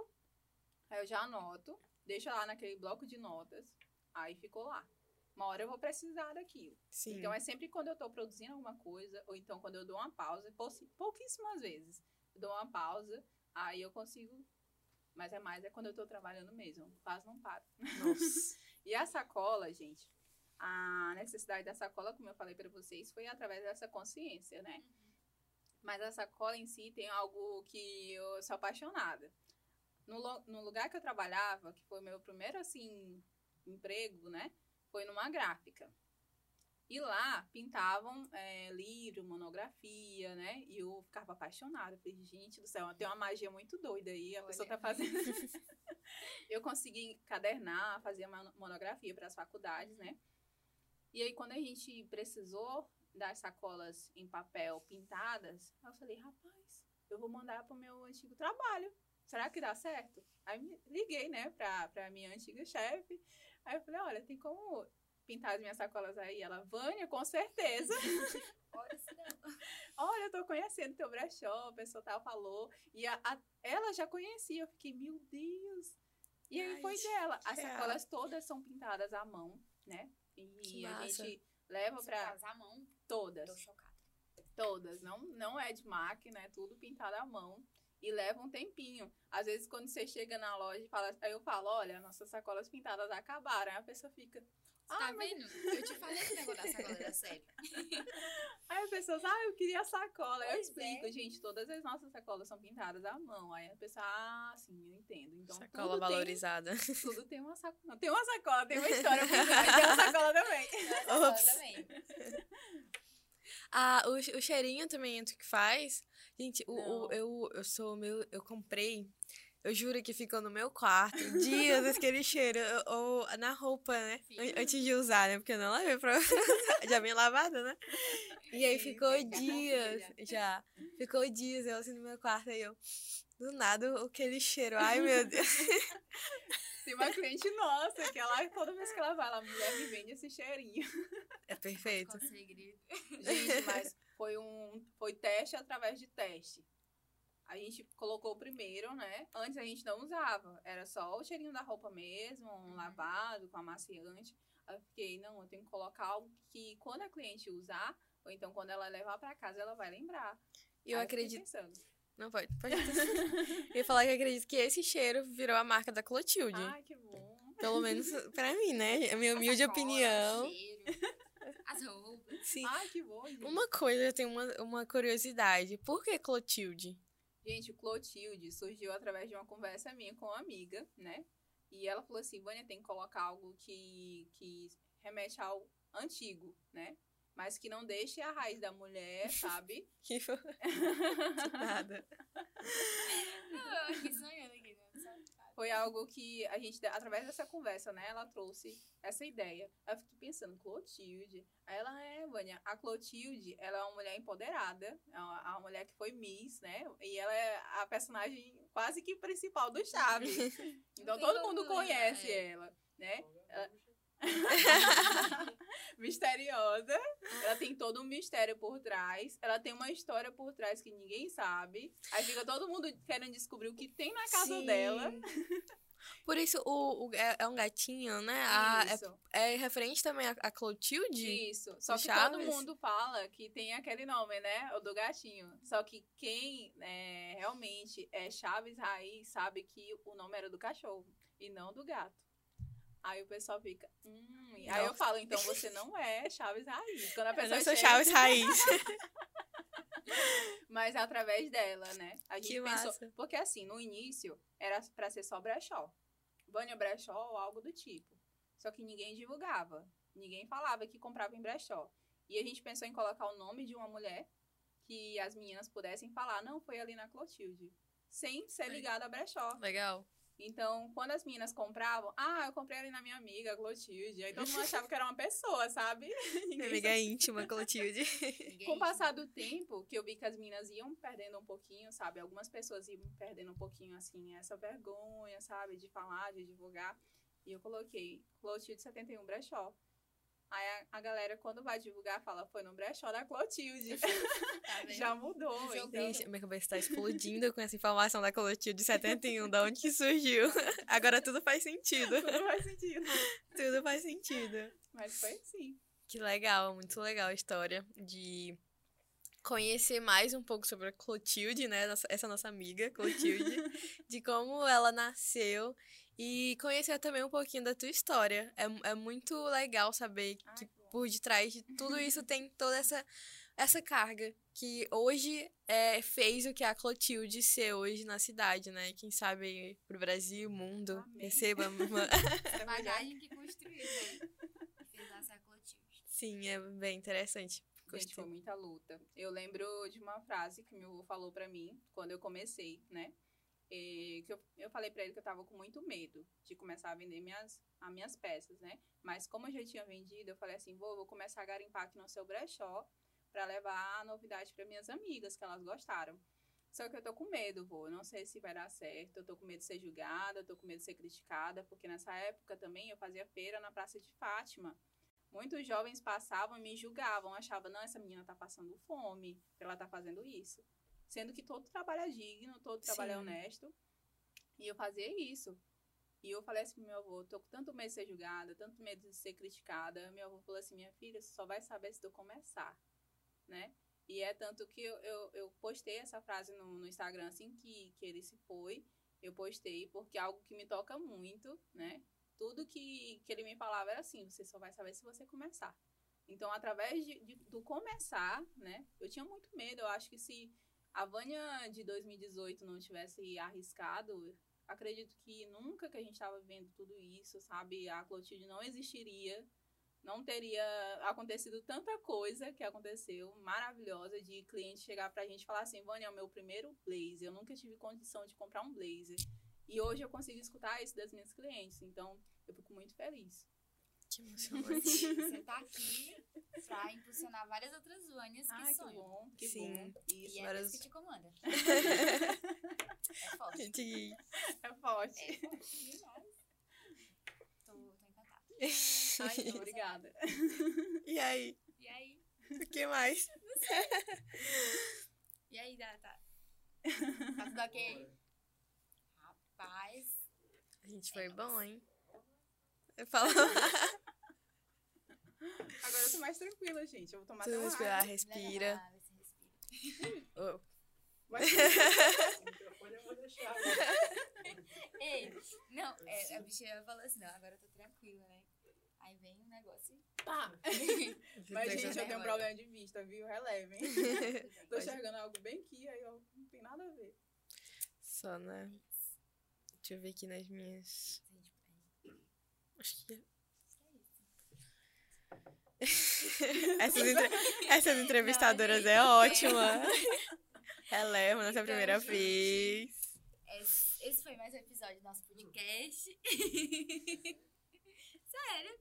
[SPEAKER 3] aí eu já anoto, deixo lá naquele bloco de notas, aí ficou lá. Uma hora eu vou precisar daquilo.
[SPEAKER 1] Sim.
[SPEAKER 3] Então é sempre quando eu tô produzindo alguma coisa, ou então quando eu dou uma pausa, pou- pouquíssimas vezes. Eu dou uma pausa, aí eu consigo. Mas é mais é quando eu tô trabalhando mesmo. Quase não paro. E a sacola, gente, a necessidade da sacola, como eu falei para vocês, foi através dessa consciência, né? Mas a sacola em si tem algo que eu sou apaixonada. No, no lugar que eu trabalhava, que foi meu primeiro, assim, emprego, né? Foi numa gráfica. E lá pintavam é, livro, monografia, né? E eu ficava apaixonada. Eu Falei, gente do céu, tem uma magia muito doida aí. A pessoa
[SPEAKER 2] Olha.
[SPEAKER 3] tá fazendo. eu consegui encadernar, fazer uma monografia para as faculdades, né? E aí, quando a gente precisou das sacolas em papel pintadas, eu falei, rapaz, eu vou mandar pro meu antigo trabalho. Será que dá certo? Aí liguei, né, pra, pra minha antiga chefe. Aí eu falei, olha, tem como pintar as minhas sacolas aí? Ela, Vânia, com certeza.
[SPEAKER 2] Olha
[SPEAKER 3] eu tô conhecendo teu brechó, a pessoa tal falou. E a, a- ela já conhecia, eu fiquei, meu Deus. E aí
[SPEAKER 1] Ai,
[SPEAKER 3] foi dela. As sacolas todas são pintadas à mão, né? E
[SPEAKER 1] Que
[SPEAKER 3] a
[SPEAKER 1] massa.
[SPEAKER 3] gente leva
[SPEAKER 2] Se
[SPEAKER 3] pra
[SPEAKER 2] casar a mão,
[SPEAKER 3] todas.
[SPEAKER 2] tô chocada.
[SPEAKER 3] Todas. Não, não é de máquina, é tudo pintado à mão. E leva um tempinho. Às vezes, quando você chega na loja e fala, aí eu falo, olha, nossas sacolas pintadas acabaram. Aí a pessoa fica.
[SPEAKER 2] Você
[SPEAKER 3] Ah,
[SPEAKER 2] tá
[SPEAKER 3] mas-
[SPEAKER 2] vendo? Eu te falei que o negócio da sacola era sério.
[SPEAKER 3] Aí a pessoa, ah, eu queria a sacola. Aí eu
[SPEAKER 2] Pois
[SPEAKER 3] explico,
[SPEAKER 2] é.
[SPEAKER 3] gente, todas as nossas sacolas são pintadas à mão. Aí a pessoa, ah, sim, eu entendo. Então,
[SPEAKER 1] Sacola
[SPEAKER 3] tudo
[SPEAKER 1] valorizada.
[SPEAKER 3] Tem, tudo tem uma sacola. Tem uma sacola, tem uma história trás, tem uma sacola também.
[SPEAKER 2] Sacola
[SPEAKER 1] Ops.
[SPEAKER 2] também.
[SPEAKER 1] Ah, o, o cheirinho também tu que faz. Gente, o, o- eu, eu sou meu. Eu comprei. Eu juro que ficou no meu quarto dias aquele cheiro. Ou na roupa, né? An- Antes de usar, né? Porque eu não lavei pra Já bem lavada, né? E aí
[SPEAKER 3] Sim,
[SPEAKER 1] ficou
[SPEAKER 3] sim.
[SPEAKER 1] dias já. Ficou dias eu assim no meu quarto. Aí eu. Do nada, aquele cheiro. Ai, meu Deus.
[SPEAKER 3] Tem uma cliente nossa que ela, toda vez que ela vai, ela, mulher, me vende esse cheirinho.
[SPEAKER 1] É perfeito.
[SPEAKER 2] Segredo.
[SPEAKER 3] Gente, mas foi um foi teste através de teste. A gente colocou o primeiro, né? Antes a gente não usava. Era só o cheirinho da roupa mesmo, um
[SPEAKER 2] Uhum.
[SPEAKER 3] lavado com amaciante. Aí eu fiquei, não, eu tenho que colocar algo que quando a cliente usar, ou então quando ela levar pra casa, ela vai lembrar.
[SPEAKER 1] E eu
[SPEAKER 3] fiquei
[SPEAKER 1] acredito.
[SPEAKER 3] pensando,
[SPEAKER 1] Não pode, pode. eu ia falar que eu acredito que esse cheiro virou a marca da Clotilde.
[SPEAKER 3] Ai, que bom.
[SPEAKER 1] Pelo menos pra mim, né? A minha humilde
[SPEAKER 2] sacola,
[SPEAKER 1] opinião.
[SPEAKER 2] o cheiro, as roupas.
[SPEAKER 1] Sim.
[SPEAKER 3] Ai, que bom. Gente.
[SPEAKER 1] Uma coisa, eu tenho uma, uma curiosidade. Por que Clotilde?
[SPEAKER 3] Gente, o Clotilde surgiu através de uma conversa minha com uma amiga, né? E ela falou assim, Vânia, tem que colocar algo que, que remete ao antigo, né? Mas que não deixe a raiz da mulher, sabe?
[SPEAKER 1] Que foi- Nada.
[SPEAKER 2] Ah, aqui sonhando aqui,
[SPEAKER 3] Foi algo que a gente, através dessa conversa, né? Ela trouxe essa ideia. Eu fiquei pensando, Clotilde. Aí ela é, Vânia, a Clotilde, ela é uma mulher empoderada, é uma, uma mulher que foi Miss, né? E ela é a personagem quase que principal do Chaves. Então todo mundo conhece
[SPEAKER 2] é.
[SPEAKER 3] ela, né? Misteriosa. Ela tem todo um mistério por trás. Ela tem uma história por trás que ninguém sabe. Aí fica todo mundo querendo descobrir o que tem na casa
[SPEAKER 1] Sim.
[SPEAKER 3] dela.
[SPEAKER 1] Por isso, o, o- é, é um gatinho, né? A- é, é referente também a, a Clotilde?
[SPEAKER 3] Isso. Só que
[SPEAKER 1] Chaves?
[SPEAKER 3] todo mundo fala que tem aquele nome, né? O do gatinho. Só que quem é, realmente é Chaves Raiz sabe que o nome era do cachorro e não do gato. Aí o pessoal fica, hum. Aí eu falo, então você não é Chaves Raiz. Quando a
[SPEAKER 1] Eu
[SPEAKER 3] pessoa
[SPEAKER 1] não sou
[SPEAKER 3] chega-
[SPEAKER 1] Chaves Raiz.
[SPEAKER 3] Mas é através dela, né? A gente
[SPEAKER 1] Que
[SPEAKER 3] pensou.
[SPEAKER 1] massa.
[SPEAKER 3] Porque assim, no início era pra ser só brechó. Vânia brechó ou algo do tipo. Só que ninguém divulgava. Ninguém falava que comprava em brechó. E a gente pensou em colocar o nome de uma mulher que as meninas pudessem falar, não, foi ali na Clotilde. Sem ser ligada a brechó.
[SPEAKER 1] Legal.
[SPEAKER 3] Então, quando as meninas compravam, ah, eu comprei ali na minha amiga, Clotilde. Aí todo mundo achava que era uma pessoa, sabe?
[SPEAKER 1] Minha amiga íntima, Clotilde.
[SPEAKER 3] Com o passar do tempo, que eu vi que as meninas iam perdendo um pouquinho, sabe? Algumas pessoas iam perdendo um pouquinho, assim, essa vergonha, sabe? De falar, de divulgar. E eu coloquei Clotilde 71 Brechó. Aí a, a galera, quando vai divulgar, fala, foi no brechó da Clotilde.
[SPEAKER 2] Tá?
[SPEAKER 3] Já mudou, então...
[SPEAKER 1] Gente, minha cabeça tá explodindo com essa informação da Clotilde 71, da onde que surgiu. Agora tudo faz sentido.
[SPEAKER 3] Tudo faz sentido.
[SPEAKER 1] Tudo faz sentido.
[SPEAKER 3] Mas foi assim.
[SPEAKER 1] Que legal, muito legal a história de conhecer mais um pouco sobre a Clotilde, né? Essa nossa amiga, Clotilde, de como ela nasceu e conhecer também um pouquinho da tua história. É, é muito legal saber
[SPEAKER 3] Ai,
[SPEAKER 1] que por detrás de tudo isso tem toda essa, essa carga que hoje é, fez o que a Clotilde ser hoje na cidade, né? Quem sabe aí pro Brasil, mundo,
[SPEAKER 3] Amém.
[SPEAKER 1] receba uma...
[SPEAKER 2] Essa bagagem que construiu, né? Que fez nascer a Clotilde.
[SPEAKER 1] Sim, é bem interessante.
[SPEAKER 3] Gente,
[SPEAKER 1] Gostei.
[SPEAKER 3] foi muita luta. Eu lembro de uma frase que meu avô falou pra mim quando eu comecei, né? E que eu, eu falei pra ele que eu tava com muito medo de começar a vender minhas, as minhas peças, né? Mas como eu já tinha vendido, eu falei assim, vou, vou começar a garimpar aqui no seu brechó pra levar a novidade pra minhas amigas, que elas gostaram. Só que eu tô com medo, vô. Eu não sei se vai dar certo. Eu tô com medo de ser julgada, eu tô com medo de ser criticada, porque nessa época também eu fazia feira na Praça de Fátima. Muitos jovens passavam e me julgavam, achavam, não, essa menina tá passando fome, ela tá fazendo isso. Sendo que todo trabalho é digno, todo trabalho é
[SPEAKER 1] Sim.
[SPEAKER 3] honesto. E eu fazia isso. E eu falei assim pro meu avô, tô com tanto medo de ser julgada, tanto medo de ser criticada. Meu avô falou assim, minha filha, você só vai saber se tu começar, né? E é tanto que eu, eu, eu postei essa frase no, no Instagram assim que, que ele se foi. Eu postei porque é algo que me toca muito, né? Tudo que, que ele me falava era assim, você só vai saber se você começar. Então, através de, de- do começar, né? Eu tinha muito medo. Eu acho que se a Vânia de 2018 não tivesse arriscado, acredito que nunca que a gente estava vendo tudo isso, sabe? A Clotilde não existiria. Não teria acontecido tanta coisa que aconteceu, maravilhosa, de cliente chegar pra gente e falar assim, Vânia, é o meu primeiro blazer. Eu nunca tive condição de comprar um blazer. E hoje eu consigo escutar isso das minhas clientes. Então, eu fico muito feliz.
[SPEAKER 1] Que emocionante.
[SPEAKER 2] Você tá aqui pra impulsionar várias outras Vânias que
[SPEAKER 3] Ai, que
[SPEAKER 2] sonham.
[SPEAKER 3] bom, que
[SPEAKER 1] Sim.
[SPEAKER 3] bom. Isso
[SPEAKER 2] E é
[SPEAKER 1] várias-
[SPEAKER 2] que te comanda. É forte.
[SPEAKER 1] Gente,
[SPEAKER 3] é forte.
[SPEAKER 2] É forte demais. Tô, tô encantada.
[SPEAKER 3] Ai,
[SPEAKER 2] Nossa.
[SPEAKER 3] obrigada.
[SPEAKER 1] e aí?
[SPEAKER 2] E aí?
[SPEAKER 1] O que mais?
[SPEAKER 2] E aí, Data? Tá tudo ok? Rapaz.
[SPEAKER 1] A gente foi bom, hein? Eu falo.
[SPEAKER 3] Agora eu tô mais tranquila, gente. Eu vou tomar
[SPEAKER 1] Tu
[SPEAKER 3] até uma
[SPEAKER 1] respira,
[SPEAKER 3] água.
[SPEAKER 1] respira.
[SPEAKER 2] Você respira.
[SPEAKER 1] Oh,
[SPEAKER 3] Vai-
[SPEAKER 4] O microfone eu vou deixar. né?
[SPEAKER 2] Ei, não, é, a bichinha falou assim, não, agora eu tô tranquila, né? Aí vem um negócio e
[SPEAKER 3] Pá. Mas, gente, eu tenho um problema de vista, viu? Relevem. Tô enxergando algo bem aqui, aí eu não tem nada a ver.
[SPEAKER 1] Só, né? Deixa eu ver aqui nas minhas. Acho que. Essas, entre- Essas entrevistadoras é ótima. Releva nossa
[SPEAKER 2] Então,
[SPEAKER 1] primeira
[SPEAKER 2] gente.
[SPEAKER 1] vez.
[SPEAKER 2] Esse, esse foi mais um episódio do nosso podcast. Sério.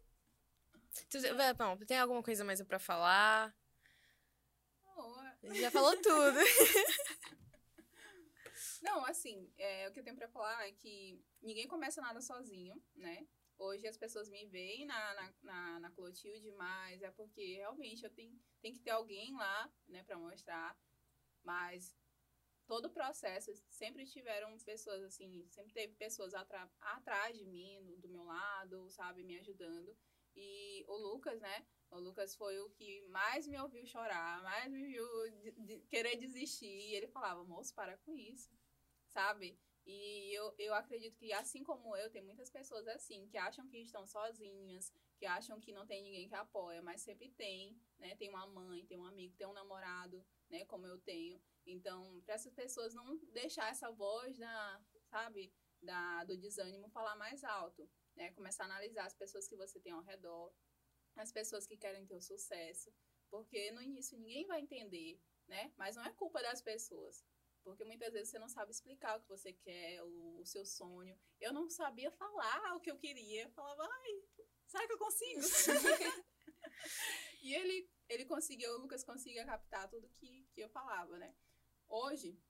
[SPEAKER 1] Tu, bom, tem alguma coisa mais pra falar? Já falou tudo.
[SPEAKER 3] Não, assim, é, o que eu tenho pra falar é que ninguém começa nada sozinho, né? Hoje as pessoas me veem na, na, na, na Clotilde, mas é porque realmente eu tenho, tem que ter alguém lá, né, pra mostrar. Mas todo o processo, sempre tiveram pessoas, assim, sempre teve pessoas atra- atrás de mim, do, do meu lado, sabe, me ajudando. E o Lucas, né? O Lucas foi o que mais me ouviu chorar, mais me viu de- de- querer desistir. E ele falava, moço, para com isso, sabe? E eu, eu acredito que, assim como eu, tem muitas pessoas assim, que acham que estão sozinhas, que acham que não tem ninguém que apoia, mas sempre tem, né? Tem uma mãe, tem um amigo, tem um namorado, né? Como eu tenho. Então, para essas pessoas não deixar essa voz da, sabe, da, do desânimo falar mais alto, né? Começar a analisar as pessoas que você tem ao redor, as pessoas que querem ter o sucesso, porque no início ninguém vai entender, né? Mas não é culpa das pessoas. Porque muitas vezes você não sabe explicar o que você quer, o, o seu sonho. Eu não sabia falar o que eu queria. Eu falava, ai, será que eu consigo? e ele, ele conseguiu, o Lucas conseguia captar tudo que, que eu falava, né? Hoje,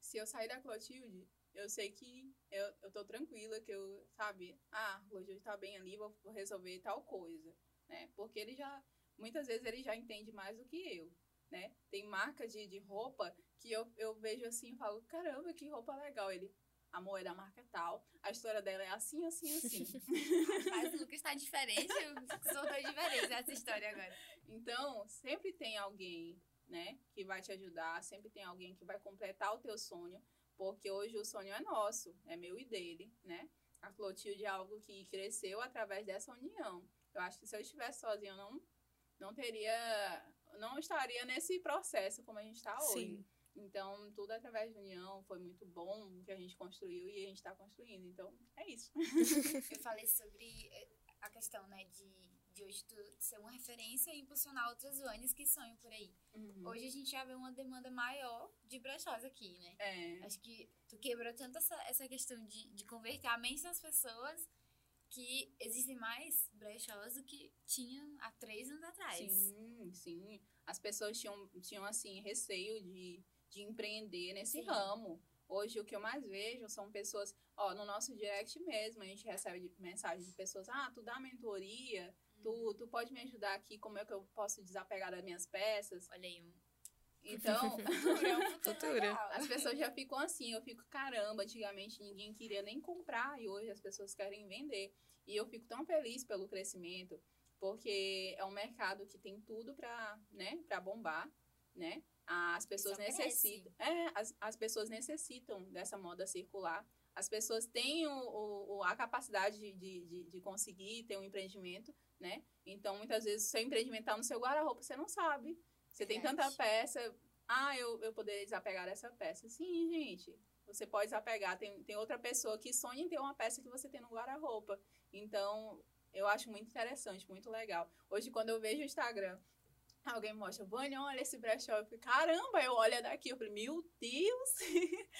[SPEAKER 3] se eu sair da Clotilde, eu sei que eu, eu tô tranquila, que eu, sabe, ah, hoje tá bem ali, vou, vou resolver tal coisa, né? Porque ele já, muitas vezes ele já entende mais do que eu né? Tem marca de, de roupa que eu, eu vejo assim e falo, caramba, que roupa legal. Ele, amor, é da marca tal, a história dela é assim, assim, assim.
[SPEAKER 2] Mas o Lucas está diferente, eu sou tão diferente nessa história agora.
[SPEAKER 3] Então, sempre tem alguém, né, que vai te ajudar, sempre tem alguém que vai completar o teu sonho, porque hoje o sonho é nosso, é meu e dele, né? A Clotilde é algo que cresceu através dessa união. Eu acho que se eu estivesse sozinha, eu não, não teria não estaria nesse processo como a gente está hoje. Sim. Então, tudo através de união foi muito bom que a gente construiu e a gente está construindo. Então, é isso.
[SPEAKER 2] Eu falei sobre eh, a questão, né, de, de hoje tu ser uma referência e impulsionar outras ONGs que sonham por aí. Uhum. Hoje a gente já vê uma demanda maior de brechós aqui, né?
[SPEAKER 3] É.
[SPEAKER 2] Acho que tu quebrou tanto essa, essa questão de, de converter a mente das pessoas que existem mais brechós do que tinha há três anos atrás.
[SPEAKER 3] Sim, sim. As pessoas tinham, tinham assim, receio de, de empreender nesse sim. ramo. Hoje, o que eu mais vejo são pessoas, ó, no nosso direct mesmo, a gente recebe mensagens de pessoas, ah, tu dá mentoria, tu, uhum. tu pode me ajudar aqui, como é que eu posso desapegar das minhas peças?
[SPEAKER 2] Olha aí, um
[SPEAKER 3] então,
[SPEAKER 1] futura.
[SPEAKER 3] As pessoas já ficam assim, eu fico, caramba, antigamente ninguém queria nem comprar e hoje as pessoas querem vender. E eu fico tão feliz pelo crescimento, porque é um mercado que tem tudo para, né, para bombar, né? As pessoas necessitam, é, as, as pessoas necessitam dessa moda circular. As pessoas têm o, o a capacidade de, de, de conseguir ter um empreendimento, né? Então, muitas vezes, o seu empreendimento está no seu guarda-roupa, você não sabe. Você tem tanta peça. Ah, eu, eu poderia desapegar dessa peça. Sim, gente. Você pode desapegar. Tem, tem outra pessoa que sonha em ter uma peça que você tem no guarda-roupa. Então, eu acho muito interessante, muito legal. Hoje, quando eu vejo o Instagram, alguém mostra, Vânia, olha esse brechó. Eu fico, caramba, eu olho daqui. Eu falei, meu Deus!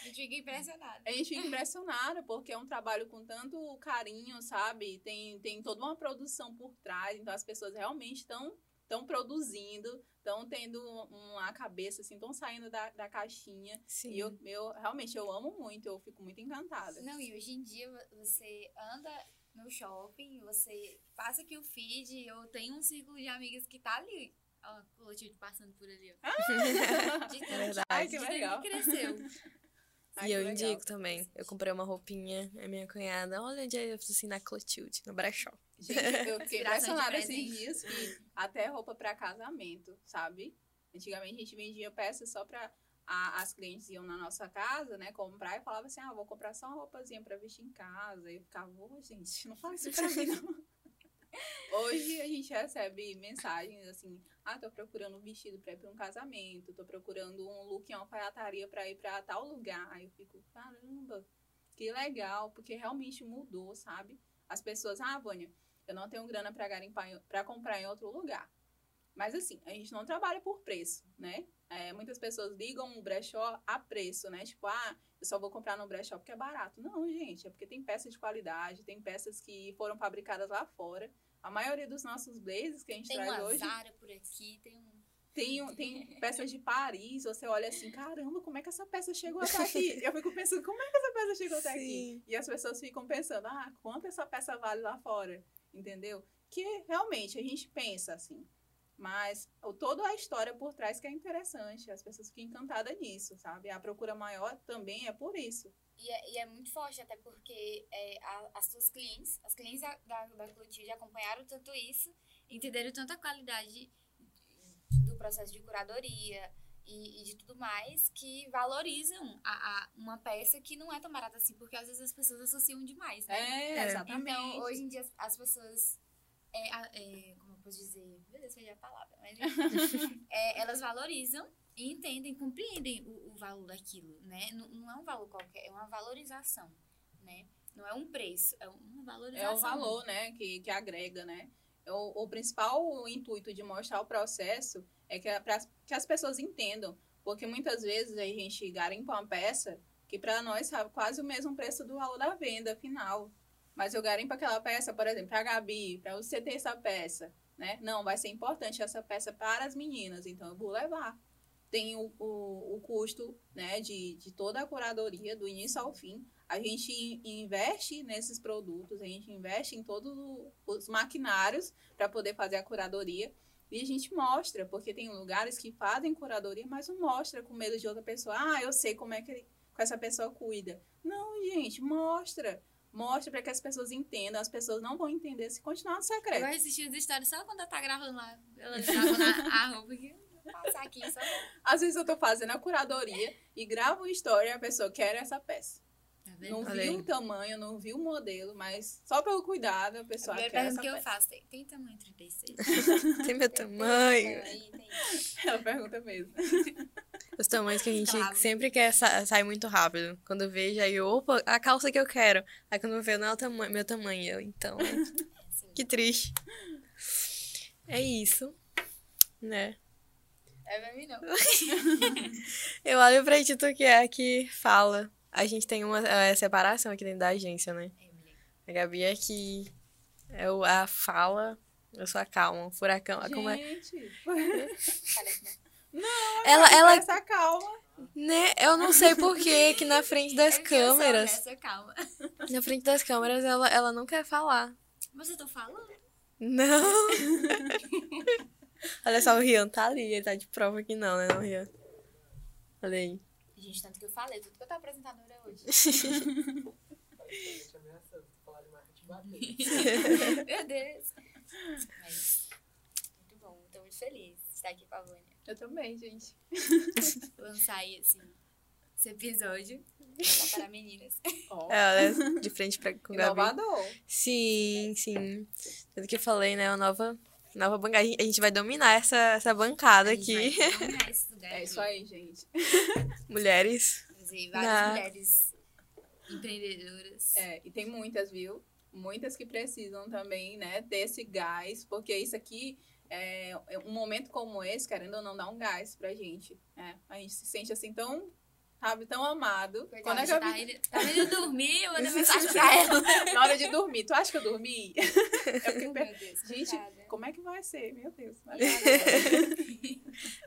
[SPEAKER 2] A gente fica impressionada.
[SPEAKER 3] A gente fica impressionada, porque é um trabalho com tanto carinho, sabe? Tem, tem toda uma produção por trás. Então, as pessoas realmente estão estão produzindo, estão tendo uma cabeça, assim, estão saindo da, da caixinha. Sim. E eu, eu, realmente, eu amo muito, eu fico muito encantada.
[SPEAKER 2] Não, e hoje em dia você anda no shopping, você passa aqui o feed, eu tenho um círculo de amigas que tá ali. Ó, o Clotilde passando por ali, ó.
[SPEAKER 1] Ah! De é verdade.
[SPEAKER 3] Ai, que legal.
[SPEAKER 2] cresceu.
[SPEAKER 1] Ai, e eu indico também. Eu comprei uma roupinha, a minha cunhada, olha onde é, assim, na Clotilde, no brechó.
[SPEAKER 3] Gente, eu fiquei impressionada esses dias que até roupa para casamento, sabe? Antigamente a gente vendia peças só para as clientes iam na nossa casa, né, comprar e falava assim: "Ah, vou comprar só uma roupazinha para vestir em casa". E eu ficava: "Ô, gente, não fala isso para mim não". Hoje a gente recebe mensagens assim: "Ah, tô procurando um vestido para ir para um casamento, tô procurando um look em alfaiataria para ir para tal lugar". Aí eu fico: "Caramba, que legal", porque realmente mudou, sabe? As pessoas: "Ah, Vânia, eu não tenho grana para garimpar para comprar em outro lugar. Mas assim, a gente não trabalha por preço, né? É, muitas pessoas ligam o brechó a preço, né? Tipo, ah, eu só vou comprar no brechó porque é barato. Não, gente, é porque tem peças de qualidade, tem peças que foram fabricadas lá fora. A maioria dos nossos blazers que a gente
[SPEAKER 2] tem
[SPEAKER 3] traz hoje.
[SPEAKER 2] Tem uma Zara por aqui, tem um.
[SPEAKER 3] Tem, tem peças de Paris, você olha assim, caramba, como é que essa peça chegou até aqui? Eu fico pensando, como é que essa peça chegou até Sim. aqui? E as pessoas ficam pensando, ah, quanto essa peça vale lá fora? entendeu? Que realmente a gente pensa assim. Mas o, toda a história por trás que é interessante, as pessoas ficam encantadas nisso, sabe? A procura maior também é por isso.
[SPEAKER 2] E é, e é muito forte, até porque é, a, as suas clientes, as clientes da, da, da Clotilde acompanharam tanto isso, entenderam tanto a qualidade do processo de curadoria e, e de tudo mais que valorizam a, a- uma peça que não é tão barata assim, porque às vezes as pessoas associam demais, né?
[SPEAKER 3] É, exatamente.
[SPEAKER 2] Então, hoje em dia, as- as pessoas. é, é, como eu posso dizer? Meu Deus, a palavra. Mas, é, elas valorizam e entendem, compreendem o, o valor daquilo, né? Não, não é um valor qualquer, é uma valorização, né? Não é um preço, é uma valorização.
[SPEAKER 3] É o valor, né, que, que agrega, né? O, o principal intuito de mostrar o processo é que, é pra, que as pessoas entendam. Porque muitas vezes a gente garimpa uma peça que para nós sabe quase o mesmo preço do valor da venda final. Mas eu garimpo aquela peça, por exemplo, para a Gabi, para você ter essa peça, né? Não, vai ser importante essa peça para as meninas, então eu vou levar. Tem o, o, o custo né, de, de toda a curadoria, do início ao fim. A gente in- investe nesses produtos, a gente investe em todos os maquinários para poder fazer a curadoria. E a gente mostra, porque tem lugares que fazem curadoria, mas não mostra com medo de outra pessoa. Ah, eu sei como é que essa pessoa cuida. Não, gente, mostra. Mostra para que as pessoas entendam. As pessoas não vão entender se continuar no
[SPEAKER 2] Eu
[SPEAKER 3] secreto.
[SPEAKER 2] de assistir as histórias só quando ela tá gravando lá. Ela lavando a, a roupa que vou passar aqui só.
[SPEAKER 3] Às vezes eu tô fazendo a curadoria e gravo uma história e a pessoa quer essa peça.
[SPEAKER 2] Tá vendo?
[SPEAKER 3] Não viu
[SPEAKER 1] aí.
[SPEAKER 3] o tamanho, não viu o modelo, mas só pelo cuidado a
[SPEAKER 2] A
[SPEAKER 3] pessoa
[SPEAKER 2] primeira
[SPEAKER 3] quer essa
[SPEAKER 2] pergunta que eu
[SPEAKER 3] peça.
[SPEAKER 2] faço tem, tem tamanho 36?
[SPEAKER 1] Tem meu tamanho.
[SPEAKER 2] Aí tem.
[SPEAKER 3] Ela pergunta mesmo.
[SPEAKER 1] Os tamanhos que a gente
[SPEAKER 2] Claro.
[SPEAKER 1] sempre quer sa sair muito rápido. Quando eu vejo, aí, eu, opa, a calça que eu quero. Aí quando eu vejo, não é o tama meu tamanho. Eu, então, que triste. É isso, né?
[SPEAKER 2] É pra mim não.
[SPEAKER 1] Eu olho pra ti, tu que é que fala. A gente tem uma é, separação aqui dentro da agência, né?
[SPEAKER 2] É.
[SPEAKER 1] A Gabi é que é o- a fala, eu sou a calma, furacão. Como é?
[SPEAKER 3] Gente,
[SPEAKER 2] Parece, né?
[SPEAKER 1] Ela, ela,
[SPEAKER 3] essa calma.
[SPEAKER 1] né? Eu não sei por que na frente das
[SPEAKER 2] É eu sou
[SPEAKER 1] câmeras,
[SPEAKER 2] dessa, calma.
[SPEAKER 1] na frente das câmeras, ela, ela não quer falar.
[SPEAKER 2] Mas eu tô falando.
[SPEAKER 1] Não. Olha só, o Rian tá ali, ele tá de prova que não, né, não, Rian? Olha aí.
[SPEAKER 2] Gente, tanto que eu falei, tudo que eu tô apresentadora hoje.
[SPEAKER 4] Te bater.
[SPEAKER 2] Meu Deus. Mas, muito bom. Tô muito feliz de estar aqui com a Vânia.
[SPEAKER 3] Eu também, gente.
[SPEAKER 2] Lançar aí, assim, esse episódio só para meninas.
[SPEAKER 3] Ó,
[SPEAKER 1] É, Ela é de frente pra, com o Gabi.
[SPEAKER 3] inovador.
[SPEAKER 1] Sim, sim. Tanto que eu falei, né, uma nova, nova bancada. A gente vai dominar essa, essa bancada
[SPEAKER 2] A gente
[SPEAKER 1] aqui.
[SPEAKER 2] vai dominar esse lugar
[SPEAKER 3] É
[SPEAKER 2] aqui.
[SPEAKER 3] isso aí, gente.
[SPEAKER 1] Mulheres.
[SPEAKER 2] Trazer várias
[SPEAKER 1] Na-
[SPEAKER 2] mulheres empreendedoras.
[SPEAKER 3] É, e tem muitas, viu? Muitas que precisam também, né, desse gás, porque isso aqui é é um momento como esse, querendo ou não, dá um gás pra gente. né? A gente se sente assim tão, sabe, tão amado.
[SPEAKER 2] Coitada,
[SPEAKER 3] Quando a
[SPEAKER 2] já
[SPEAKER 3] Gabi-
[SPEAKER 2] tá indo, tá indo dormir, eu mandei mensagem pra ela.
[SPEAKER 3] Na hora de dormir, tu acha que eu dormi? Eu fiquei per-
[SPEAKER 2] Deus,
[SPEAKER 3] Gente,
[SPEAKER 2] coitada.
[SPEAKER 3] como é que vai ser? Meu Deus.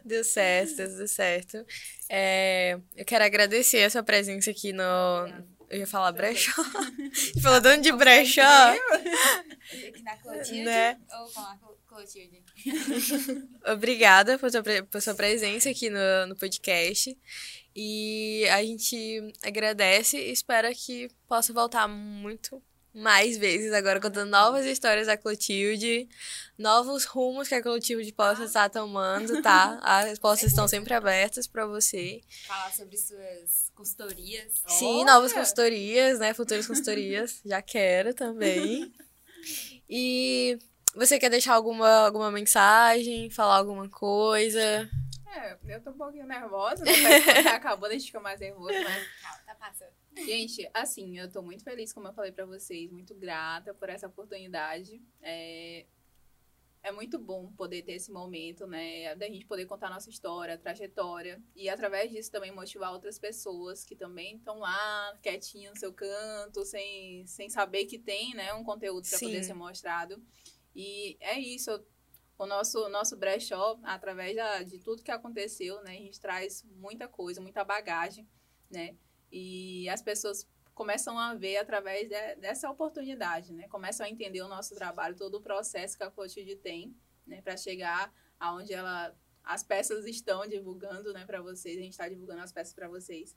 [SPEAKER 1] Deu certo, deu cerro É, eu quero agradecer a sua presença aqui no. Eu ia falar brechó. Falando de brechó.
[SPEAKER 2] Aqui na Clotilde,
[SPEAKER 1] Né?
[SPEAKER 2] ou Clo- Clotilde.
[SPEAKER 1] Obrigada por sua, por sua presença aqui no, no podcast. E a gente agradece e espera que possa voltar muito mais vezes agora contando novas histórias da Clotilde, novos rumos que a Clotilde possa estar tomando, tá? As portas estão sempre abertas para você.
[SPEAKER 2] Falar sobre suas consultorias.
[SPEAKER 1] Sim,
[SPEAKER 3] Olha!
[SPEAKER 1] novas consultorias, né? Futuras consultorias. Já quero também. E você quer deixar alguma, alguma mensagem, falar alguma coisa?
[SPEAKER 3] É, eu tô um pouquinho nervosa, né? Que acabou, a gente fica mais nervoso, mas
[SPEAKER 2] Calma, tá passando.
[SPEAKER 3] Gente, assim, eu tô muito feliz, como eu falei pra vocês, muito grata por essa oportunidade. É, é muito bom poder ter esse momento, né? Da gente poder contar nossa história, trajetória. E através disso também motivar outras pessoas que também estão lá, quietinhas no seu canto, sem, sem saber que tem, né? Um conteúdo pra
[SPEAKER 1] Sim.
[SPEAKER 3] poder ser mostrado. E é isso. O nosso, nosso brechó, através da, de tudo que aconteceu, né? A gente traz muita coisa, muita bagagem, né? E as pessoas começam a ver através de- dessa oportunidade, né? Começam a entender o nosso trabalho, todo o processo que a Clotilde tem, né? Para chegar aonde ela, as peças estão divulgando, né? Para vocês, a gente está divulgando as peças para vocês.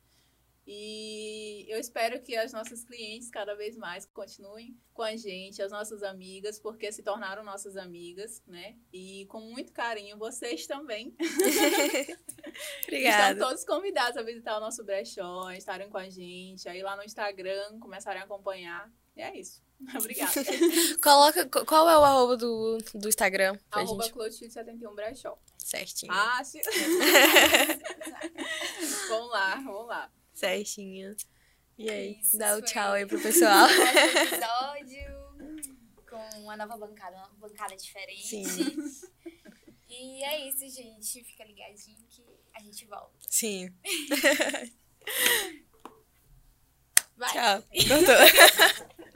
[SPEAKER 3] E eu espero que as nossas clientes cada vez mais continuem com a gente, as nossas amigas, porque se tornaram nossas amigas, né? E com muito carinho, vocês também.
[SPEAKER 1] Obrigada.
[SPEAKER 3] Estão todos convidados a visitar o nosso brechó, estarem com a gente, aí lá no Instagram, começarem a acompanhar. E é isso. Obrigada.
[SPEAKER 1] Coloca, qual é o arroba do, do Instagram
[SPEAKER 3] Arroba
[SPEAKER 1] gente?
[SPEAKER 3] Clotilde71 Brechó.
[SPEAKER 1] Certinho.
[SPEAKER 3] Fácil. vamos lá, vamos lá.
[SPEAKER 1] Certinho. E aí,
[SPEAKER 2] Isso,
[SPEAKER 1] dá o
[SPEAKER 2] foi.
[SPEAKER 1] tchau aí pro pessoal.
[SPEAKER 2] Um episódio com uma nova bancada, uma bancada diferente.
[SPEAKER 1] Sim.
[SPEAKER 2] E é isso, gente. Fica ligadinho que a gente volta.
[SPEAKER 1] Sim.
[SPEAKER 2] Vai.
[SPEAKER 1] Tchau. Cortou.